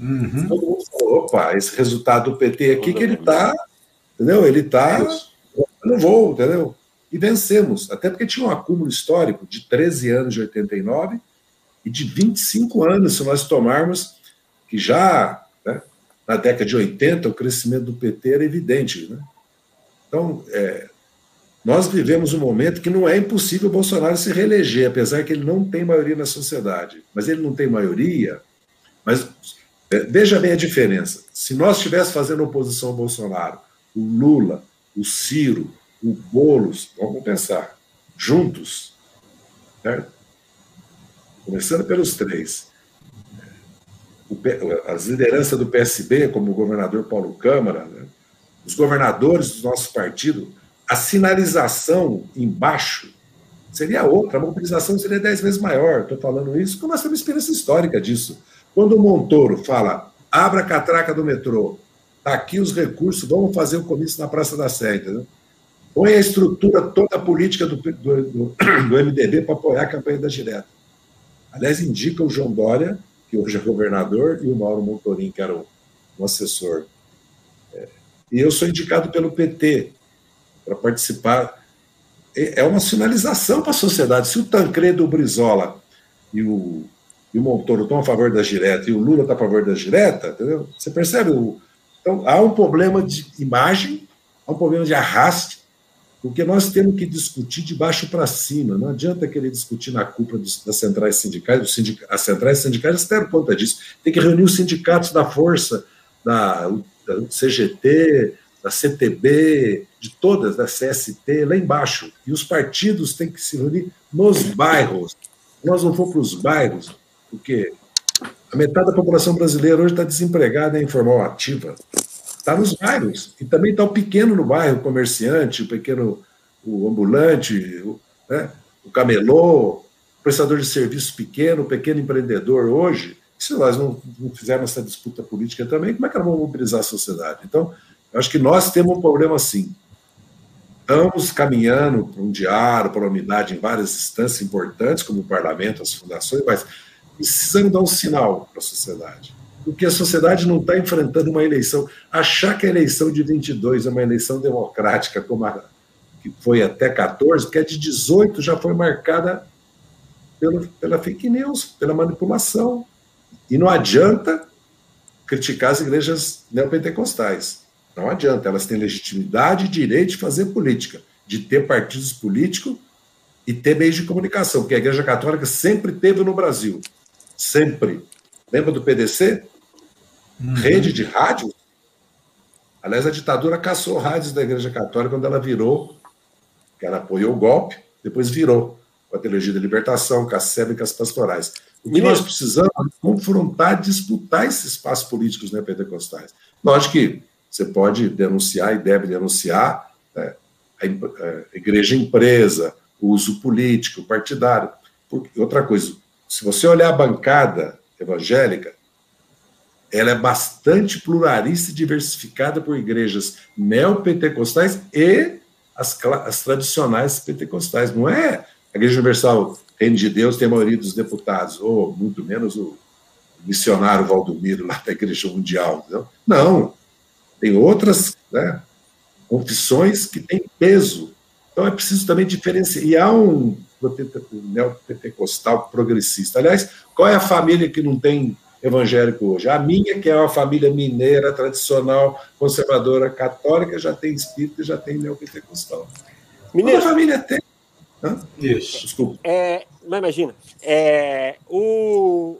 Uhum. Todo mundo opa, esse resultado do PT aqui que ele está, entendeu? Ele está, não vou, entendeu? E vencemos, até porque tinha um acúmulo histórico de 13 anos de 89 e de 25 anos, se nós tomarmos que já né, na década de 80 o crescimento do PT era evidente, né? Então, é, nós vivemos um momento que não é impossível o Bolsonaro se reeleger, apesar que ele não tem maioria na sociedade. Mas ele não tem maioria. Mas veja bem a diferença. Se nós estivéssemos fazendo oposição ao Bolsonaro, o Lula, o Ciro, o Boulos, vamos pensar, juntos, certo? começando pelos três, as lideranças do PSB, como o governador Paulo Câmara, né? os governadores do nosso partido, a sinalização embaixo seria outra, a mobilização seria dez vezes maior. Estou falando isso porque nós temos experiência histórica disso. Quando o Montoro fala, abra a catraca do metrô, tá aqui os recursos, vamos fazer o comício na Praça da Sé, entendeu? Põe a estrutura toda a política do, do, do, *clears throat* do MDB para apoiar a campanha da direta. Aliás, indica o João Dória, que hoje é governador, e o Mauro Montorim, que era um, assessor. É, e eu sou indicado pelo PT para participar. É, é uma sinalização para a sociedade. Se o Tancredo, Brizola e o, e o Montoro estão a favor da direta e o Lula está a favor da direta, entendeu? Você percebe? Então, há um problema de imagem, há um problema de arraste, porque nós temos que discutir de baixo para cima. Não adianta querer discutir na cúpula das centrais sindicais. Sindic, as centrais sindicais deram conta disso. Tem que reunir os sindicatos da Força, da, da CGT, da CTB, de todas, da CST, lá embaixo. E os partidos têm que se reunir nos bairros. Nós não for para os bairros, porque a metade da população brasileira hoje está desempregada em informal ativa está nos bairros. E também está o pequeno no bairro, o comerciante, o pequeno o ambulante, o, né, o camelô, o prestador de serviço pequeno, o pequeno empreendedor hoje. Se nós não, não fizermos essa disputa política também, como é que nós vamos mobilizar a sociedade? Então, acho que nós temos um problema sim. Estamos caminhando para um diário, para uma unidade em várias instâncias importantes, como o parlamento, as fundações, mas precisamos dar um sinal para a sociedade porque a sociedade não está enfrentando uma eleição. Achar que a eleição de 22 é uma eleição democrática, como a que foi até 14, que é de 18 já foi marcada pela fake news, pela manipulação. E não adianta criticar as igrejas neopentecostais. Não adianta, elas têm legitimidade e direito de fazer política, de ter partidos políticos e ter meios de comunicação, que a Igreja Católica sempre teve no Brasil. Sempre. Lembra do PDC? uhum. rede de rádio. Aliás, a ditadura caçou rádios da Igreja Católica quando ela virou, que ela apoiou o golpe, depois virou com a Teologia da Libertação, com as sébicas pastorais. O que nós precisamos é confrontar, disputar esses espaços políticos né, pentecostais. Lógico que você pode denunciar e deve denunciar né, a igreja empresa, o uso político, partidário. Porque, outra coisa, se você olhar a bancada evangélica, ela é bastante pluralista e diversificada por igrejas neopentecostais e as, as tradicionais pentecostais. Não é a Igreja Universal Reino de Deus tem a maioria dos deputados, ou muito menos o missionário Valdomiro lá da Igreja Mundial. Não. Tem outras né, confissões que têm peso. Então é preciso também diferenciar. E há um neopentecostal progressista. Aliás, qual é a família que não tem evangélico hoje. A minha, que é uma família mineira, tradicional, conservadora, católica, já tem espírito e já tem neopentecostal. Mineiro. Toda a família tem. Hã? Isso. Desculpa. É, mas imagina, é, o,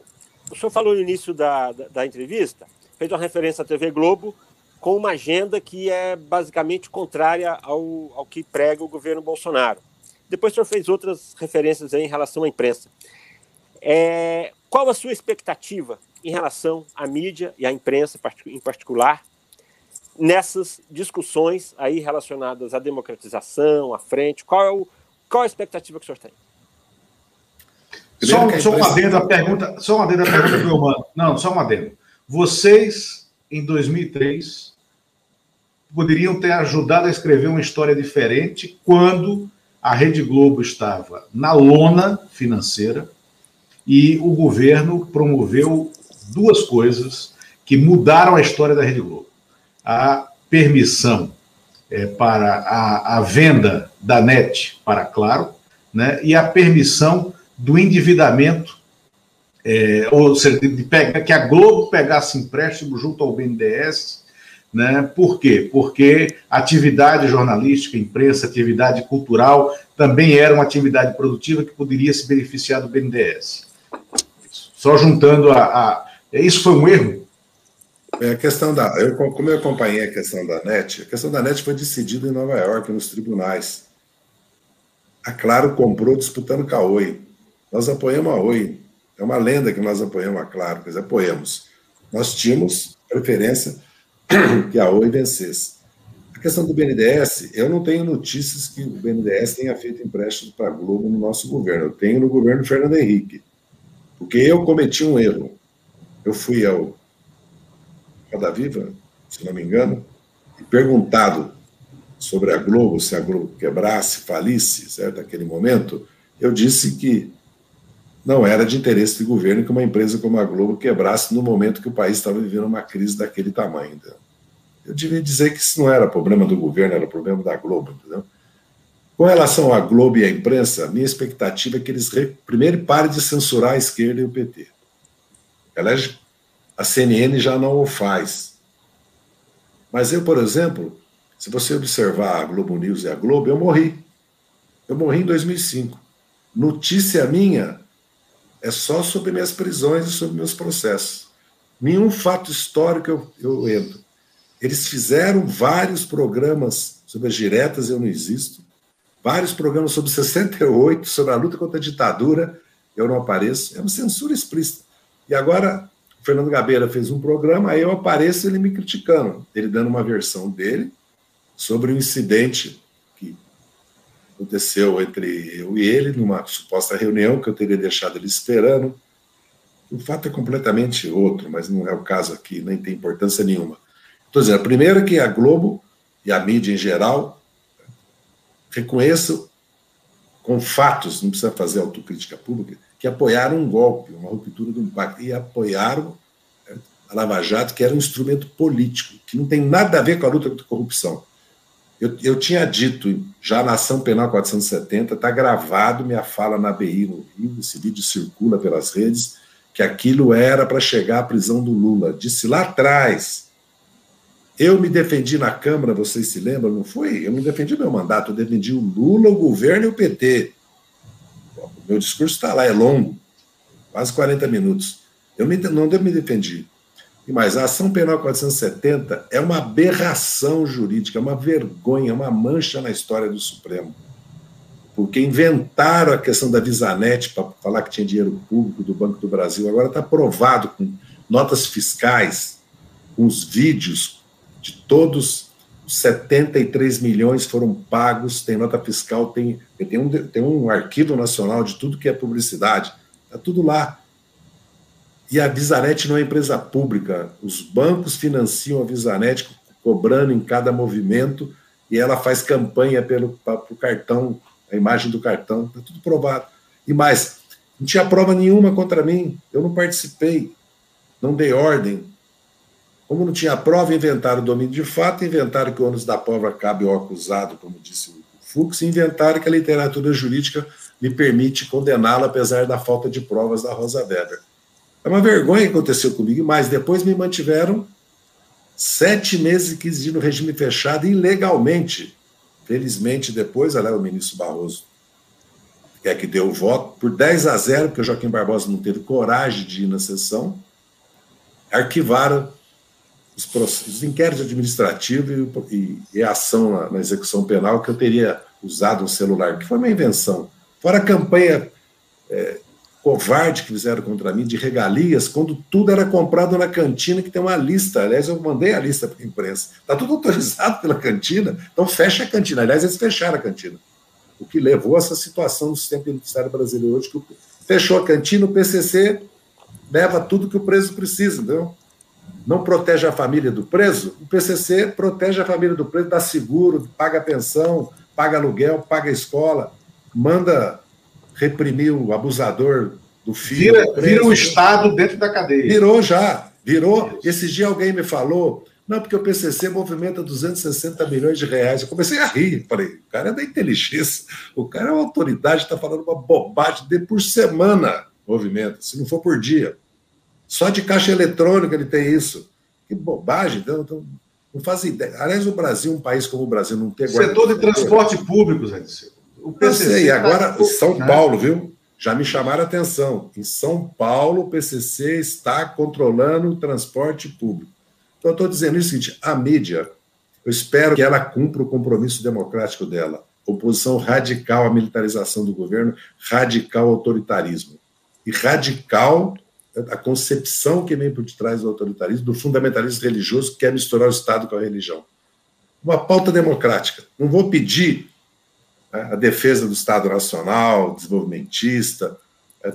o senhor falou no início da, da, da entrevista, fez uma referência à TV Globo com uma agenda que é basicamente contrária ao, ao que prega o governo Bolsonaro. Depois o senhor fez outras referências em relação à imprensa. É, qual a sua expectativa em relação à mídia e à imprensa em particular nessas discussões aí relacionadas à democratização, à frente? Qual é o, qual a expectativa que o senhor tem? Só, só uma adendo à pergunta, só uma adendo à pergunta do Mano. Não, só uma adendo. Vocês, em 2003, poderiam ter ajudado a escrever uma história diferente quando a Rede Globo estava na lona financeira, e o governo promoveu duas coisas que mudaram a história da Rede Globo: a permissão é, para a, a, venda da NET para Claro, né, e a permissão do endividamento, é, ou seja, de, pegar, que a Globo pegasse empréstimo junto ao BNDES. Né? Por quê? Porque atividade jornalística, imprensa, atividade cultural também era uma atividade produtiva que poderia se beneficiar do BNDES. Só juntando a, a. Isso foi um erro? É a questão da. Eu, como eu acompanhei a questão da NET, a questão da NET foi decidida em Nova York, nos tribunais. A Claro comprou disputando com a Oi. Nós apoiamos a Oi. É uma lenda que nós apoiamos a Claro, mas apoiamos. Nós tínhamos preferência *clears throat* que a Oi vencesse. A questão do BNDES, eu não tenho notícias que o BNDES tenha feito empréstimo para a Globo no nosso governo. Eu tenho no governo Fernando Henrique. Porque eu cometi um erro. eu fui ao Roda Viva, se não me engano, e perguntado sobre a Globo, se a Globo quebrasse, falisse, certo, naquele momento, eu disse que não era de interesse do governo que uma empresa como a Globo quebrasse no momento que o país estava vivendo uma crise daquele tamanho. Entendeu? Eu devia dizer que isso não era problema do governo, era problema da Globo, entendeu? Com relação à Globo e à imprensa, minha expectativa é que eles primeiro parem de censurar a esquerda e o PT. Aliás, a CNN já não o faz. Mas eu, por exemplo, se você observar a Globo News e a Globo, eu morri. Eu morri em 2005. Notícia minha é só sobre minhas prisões e sobre meus processos. Nenhum fato histórico eu, eu entro. Eles fizeram vários programas sobre as diretas, eu não existo vários programas sobre 68, sobre a luta contra a ditadura, eu não apareço, é uma censura explícita. E agora, o Fernando Gabeira fez um programa, aí eu apareço ele me criticando, ele dando uma versão dele sobre o um incidente aconteceu entre eu e ele, numa suposta reunião que eu teria deixado ele esperando. O fato é completamente outro, mas não é o caso aqui, nem tem importância nenhuma. Estou dizendo, primeiro que a Globo e a mídia em geral reconheço com fatos, não precisa fazer autocrítica pública, que apoiaram um golpe, uma ruptura de um pacto, e apoiaram né, a Lava Jato, que era um instrumento político, que não tem nada a ver com a luta contra a corrupção. Eu, eu tinha dito, já na ação penal 470, está gravado minha fala na BI no Rio, esse vídeo circula pelas redes, que aquilo era para chegar à prisão do Lula. Disse lá atrás, eu me defendi na Câmara, vocês se lembram? Não foi? Eu não defendi meu mandato, eu defendi o Lula, o governo e o PT. O meu discurso está lá, é longo, quase 40 minutos. Eu não me defendi. E mais, a ação penal 470 é uma aberração jurídica, é uma vergonha, é uma mancha na história do Supremo. Porque inventaram a questão da Visanet para falar que tinha dinheiro público do Banco do Brasil. Agora está provado com notas fiscais, com os vídeos, de todos os 73 milhões foram pagos, tem nota fiscal, tem, tem, um, tem um arquivo nacional de tudo que é publicidade, está tudo lá. E a Visanet não é empresa pública, os bancos financiam a Visanet cobrando em cada movimento e ela faz campanha pelo pro cartão, a imagem do cartão, está tudo provado. E mais, não tinha prova nenhuma contra mim, eu não participei, não dei ordem, como não tinha prova, inventaram o domínio de fato, inventaram que o ônus da prova cabe ao acusado, como disse o Fux, inventaram que a literatura jurídica me permite condená-la apesar da falta de provas da Rosa Weber. É uma vergonha que aconteceu comigo, mas depois me mantiveram sete meses e quinze dias no regime fechado, ilegalmente. Felizmente, depois, olha o ministro Barroso, que é que deu o voto, por 10 a 0, porque o Joaquim Barbosa não teve coragem de ir na sessão, arquivaram os, os inquéritos administrativos e, e, a ação na, na, execução penal que eu teria usado um celular, que foi uma invenção. Fora a campanha é, covarde que fizeram contra mim de regalias, quando tudo era comprado na cantina, que tem uma lista. Aliás, eu mandei a lista para a imprensa. Está tudo autorizado *laughs* pela cantina, então fecha a cantina. Aliás, eles fecharam a cantina. O que levou a essa situação no sistema penitenciário brasileiro hoje, que fechou a cantina, o PCC leva tudo que o preso precisa, entendeu? não protege a família do preso, o PCC protege a família do preso, dá seguro, paga pensão, paga aluguel, paga escola, manda reprimir o abusador do filho. Vira, preso, vira o Estado dentro da cadeia. Virou já, virou. Esse dia alguém me falou, não, porque o PCC movimenta 260 milhões de reais. Eu comecei a rir, falei, o cara é da inteligência, o cara é uma autoridade, está falando uma bobagem de por semana movimenta, se não for por dia. Só de caixa eletrônica ele tem isso. Que bobagem. Então, então, não faz ideia. Aliás, o Brasil, um país como o Brasil, não tem. Setor de transporte público, Zé Disseu. O PCC. E agora, tá... São né? Paulo, viu? Já me chamaram a atenção. Em São Paulo, o PCC está controlando o transporte público. Então, eu estou dizendo isso, o seguinte: a mídia, eu espero que ela cumpra o compromisso democrático dela. Oposição radical à militarização do governo, radical ao autoritarismo. E radical a concepção que vem por detrás do autoritarismo, do fundamentalismo religioso, que quer misturar o Estado com a religião. Uma pauta democrática. Não vou pedir né, a defesa do Estado Nacional, desenvolvimentista, é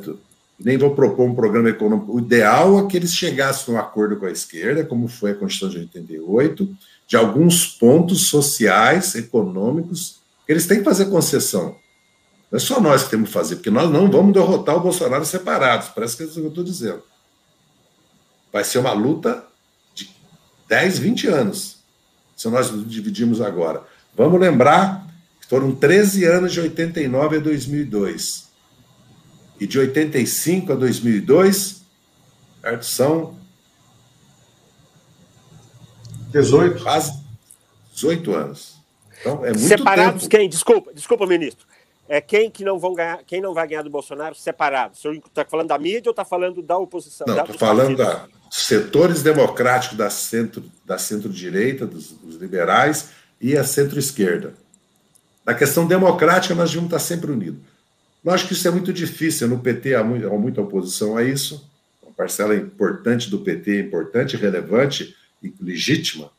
nem vou propor um programa econômico. O ideal é que eles chegassem a um acordo com a esquerda, como foi a Constituição de 88, de alguns pontos sociais, econômicos, que eles têm que fazer concessão. Não é só nós que temos que fazer, porque nós não vamos derrotar o Bolsonaro separados, parece que é isso que eu estou dizendo. Vai ser uma luta de 10, 20 anos, se nós dividirmos agora. Vamos lembrar foram 13 anos de 89 a 2002 e de 85 a 2002, certo? são 18. Quase 18 anos. Então, é muito Separados tempo. quem? Desculpa, desculpa, ministro. É quem que não vão ganhar, quem não vai ganhar do Bolsonaro separado? O senhor está falando da mídia ou está falando da oposição? Não, estou falando dos da setores democráticos da centro da centro-direita, dos, dos, liberais e a centro-esquerda. Na questão democrática, nós devemos estar sempre unidos. Lógico que isso é muito difícil, no PT há, muito, há muita oposição a isso, uma parcela importante do PT, importante, relevante e legítima,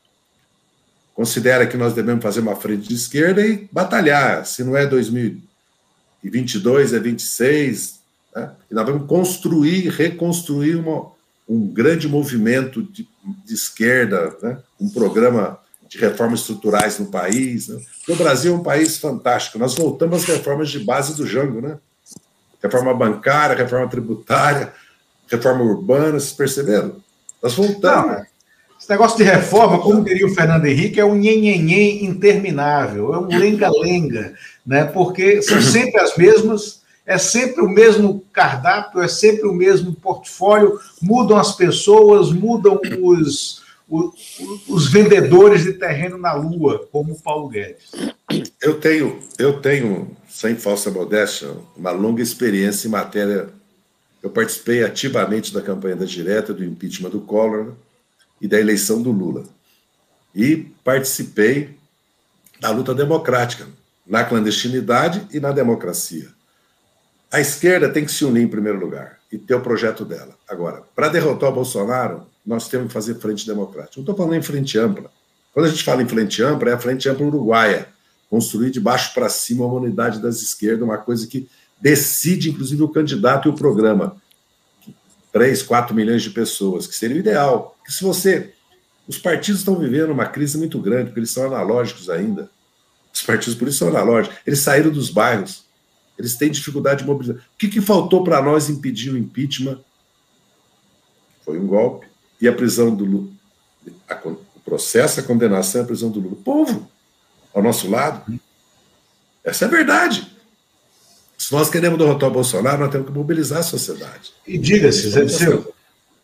considera que nós devemos fazer uma frente de esquerda e batalhar. Se não é 2022, é 26. Né? E nós vamos construir, reconstruir uma, um grande movimento de, de esquerda, né? um programa de reformas estruturais no país. Né? o Brasil é um país fantástico. Nós voltamos às reformas de base do Jango, né? Reforma bancária, reforma tributária, reforma urbana, vocês perceberam? Nós voltamos. Não, esse negócio de reforma, como diria o Fernando Henrique, é um nhenhenhen interminável, é um lenga-lenga, né? porque são sempre as mesmas, é sempre o mesmo cardápio, é sempre o mesmo portfólio, mudam as pessoas, mudam os, os, vendedores de terreno na Lua, como o Paulo Guedes. Eu tenho, eu tenho, sem falsa modéstia, uma longa experiência em matéria. Eu participei ativamente da campanha da direta, do impeachment do Collor e da eleição do Lula. E participei da luta democrática, na clandestinidade e na democracia. A esquerda tem que se unir em primeiro lugar e ter o projeto dela. Agora, para derrotar o Bolsonaro, nós temos que fazer frente democrática. Não estou falando em frente ampla. Quando a gente fala em frente ampla, é a frente ampla uruguaia. Construir de baixo para cima uma unidade das esquerdas, uma coisa que decide, inclusive, o candidato e o programa. 3, 4 milhões de pessoas, que seria o ideal. Porque se você. Os partidos estão vivendo uma crise muito grande, porque eles são analógicos ainda. Os partidos, por isso, são analógicos. Eles saíram dos bairros. Eles têm dificuldade de mobilizar. O que, que faltou para nós impedir o impeachment? Foi um golpe e a prisão do Lula. o processo, a condenação e a prisão do Lula. O povo, ao nosso lado. Essa é a verdade. Se nós queremos derrotar o Bolsonaro, nós temos que mobilizar a sociedade. E diga-se, Zé Disseu,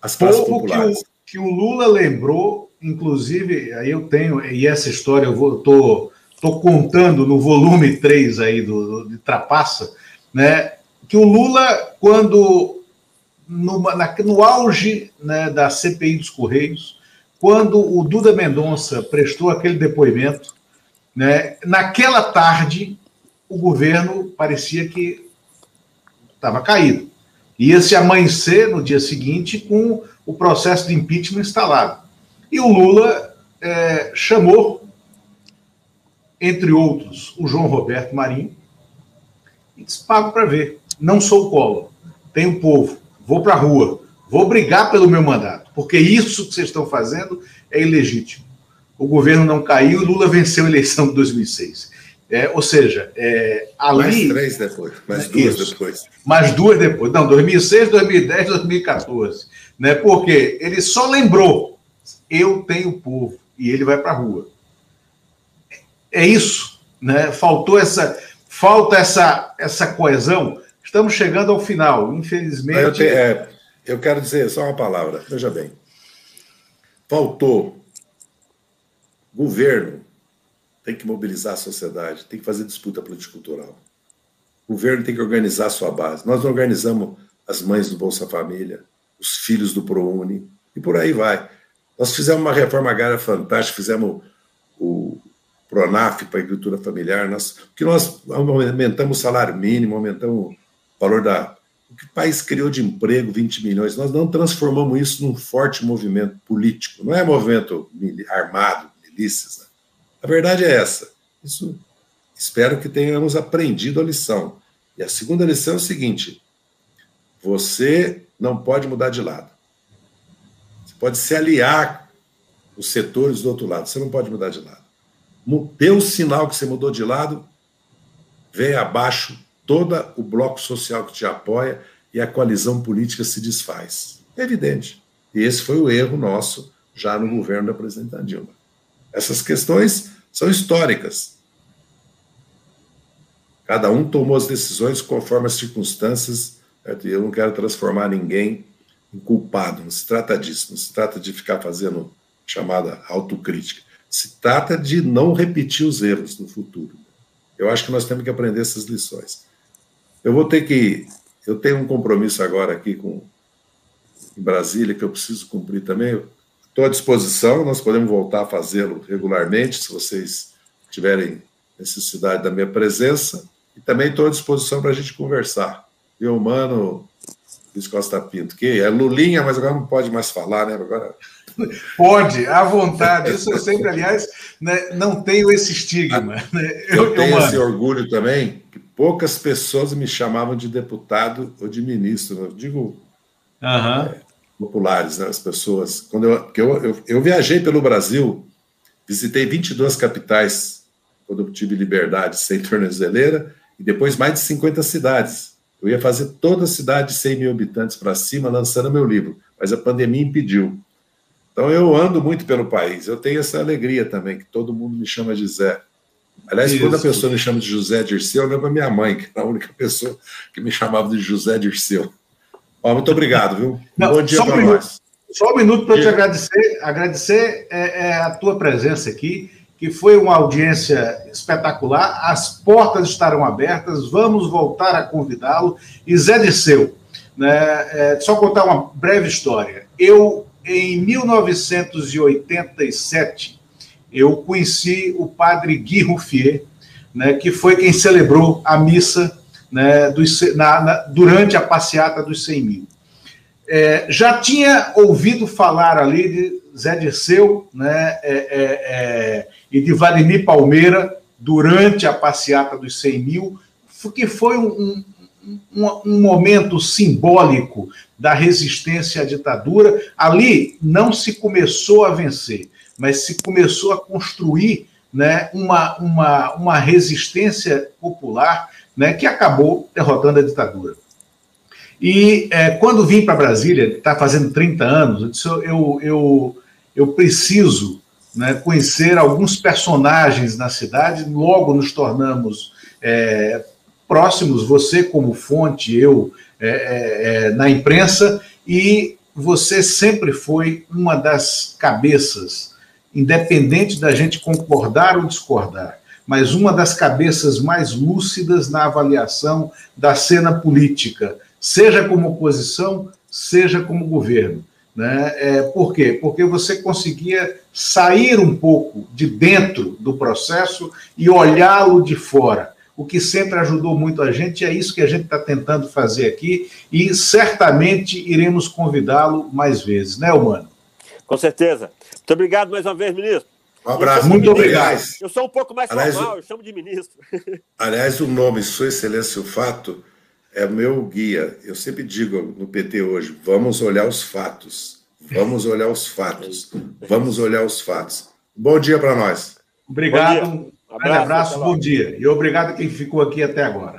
as classes populares. Que o, que o Lula lembrou, inclusive, aí eu tenho, e essa história eu vou, tô, tô contando no volume 3 aí do, do de Trapaça, né? Que o Lula, quando numa, na, no auge né, da CPI dos Correios, quando o Duda Mendonça prestou aquele depoimento, né, naquela tarde o governo parecia que estava caído. Ia se amanhecer no dia seguinte com o processo de impeachment instalado. E o Lula é, chamou, entre outros, o João Roberto Marinho e disse: pago para ver. Não sou o colo, tenho o povo vou para a rua, vou brigar pelo meu mandato, porque isso que vocês estão fazendo é ilegítimo. O governo não caiu, Lula venceu a eleição de 2006. É, ou seja, é, ali. Mais três depois, mais duas isso, depois. Mais duas depois. Não, 2006, 2010, 2014. Né, porque ele só lembrou: eu tenho povo, e ele vai para a rua. É isso. Né? Faltou essa. Falta essa, essa coesão Estamos chegando ao final, infelizmente. Eu, te, é, eu quero dizer só uma palavra, veja bem. Faltou governo tem que mobilizar a sociedade, tem que fazer disputa político-cultural. O governo tem que organizar a sua base. Nós organizamos as mães do Bolsa Família, os filhos do ProUni, e por aí vai. Nós fizemos uma reforma agrária fantástica, fizemos o Pronaf para a agricultura familiar, nós, que nós aumentamos o salário mínimo, aumentamos valor da. O que o país criou de emprego, 20 milhões, nós não transformamos isso num forte movimento político. Não é movimento armado, milícias. Né? A verdade é essa. Isso espero que tenhamos aprendido a lição. E a segunda lição é o seguinte: Você não pode mudar de lado. Você pode se aliar os setores do outro lado. Você não pode mudar de lado. Deu o sinal que você mudou de lado, vem abaixo todo o bloco social que te apoia e a coalizão política se desfaz. Evidente. E esse foi o erro nosso já no governo da presidenta Dilma. Essas questões são históricas. Cada um tomou as decisões conforme as circunstâncias. Eu não quero transformar ninguém em culpado. Não se trata disso. Não se trata de ficar fazendo chamada autocrítica. Se trata de não repetir os erros no futuro. Eu acho que nós temos que aprender essas lições. Eu vou ter que. Eu tenho um compromisso agora aqui com em Brasília que eu preciso cumprir também. Estou à disposição, nós podemos voltar a fazê-lo regularmente, se vocês tiverem necessidade da minha presença. E também estou à disposição para a gente conversar. Eu, mano, Luiz Costa Pinto, que é Lulinha, mas agora não pode mais falar, né? Agora *laughs* Pode, à vontade. Isso eu sempre, aliás, né, não tenho esse estigma. Né? Eu, eu tenho eu, esse orgulho também, poucas pessoas me chamavam de deputado ou de ministro. Eu digo uhum. é, populares, né, as pessoas. Quando eu, eu, eu, eu viajei pelo Brasil, visitei 22 capitais quando eu tive liberdade sem *laughs* tornozeleira, e depois mais de 50 cidades. Eu ia fazer toda a cidade de 100 mil habitantes para cima, lançando meu livro, mas a pandemia impediu. Então eu ando muito pelo país. Eu tenho essa alegria também, que todo mundo me chama de Zé. Aliás, Isso. quando a pessoa me chama de José Dirceu, eu lembro a minha mãe, que era a única pessoa que me chamava de José Dirceu. Ó, muito obrigado, viu? Não, Bom dia para um nós. Só um minuto para te agradecer. Agradecer é, é, a tua presença aqui, que foi uma audiência espetacular. As portas estarão abertas. Vamos voltar a convidá-lo. E Zé Dirceu, né, é, só contar uma breve história. Eu em 1987, eu conheci o padre Guy Ruffier, né, que foi quem celebrou a missa né, dos, na, na, durante a passeata dos 100 mil. É, já tinha ouvido falar ali de Zé Dirceu né, é, é, é e de Vladimir Palmeira durante a passeata dos 100 mil, que foi um, um, um momento simbólico da resistência à ditadura. Ali não se começou a vencer, mas se começou a construir né, uma, uma, uma resistência popular né, que acabou derrotando a ditadura. E é, quando vim para Brasília, está fazendo 30 anos, eu, disse, eu, eu, eu preciso né, conhecer alguns personagens na cidade, logo nos tornamos é, próximos, você como fonte, eu é, é, é, na imprensa, e você sempre foi uma das cabeças, independente da gente concordar ou discordar, mas uma das cabeças mais lúcidas na avaliação da cena política, seja como oposição, seja como governo. Né? É, por quê? Porque você conseguia sair um pouco de dentro do processo e olhá-lo de fora o que sempre ajudou muito a gente, é isso que a gente está tentando fazer aqui, e certamente iremos convidá-lo mais vezes, né, Humano? Com certeza. Muito obrigado mais uma vez, ministro. Um abraço. Muito obrigado. Eu sou um pouco mais aliás, formal, eu chamo de ministro. *laughs* Aliás, o nome Sua Excelência o Fato é meu guia. Eu sempre digo no PT hoje: vamos olhar os fatos. Vamos olhar os fatos. Vamos olhar os fatos. Bom dia para nós. Obrigado. Um abraço, abraço bom dia. E obrigado a quem ficou aqui até agora.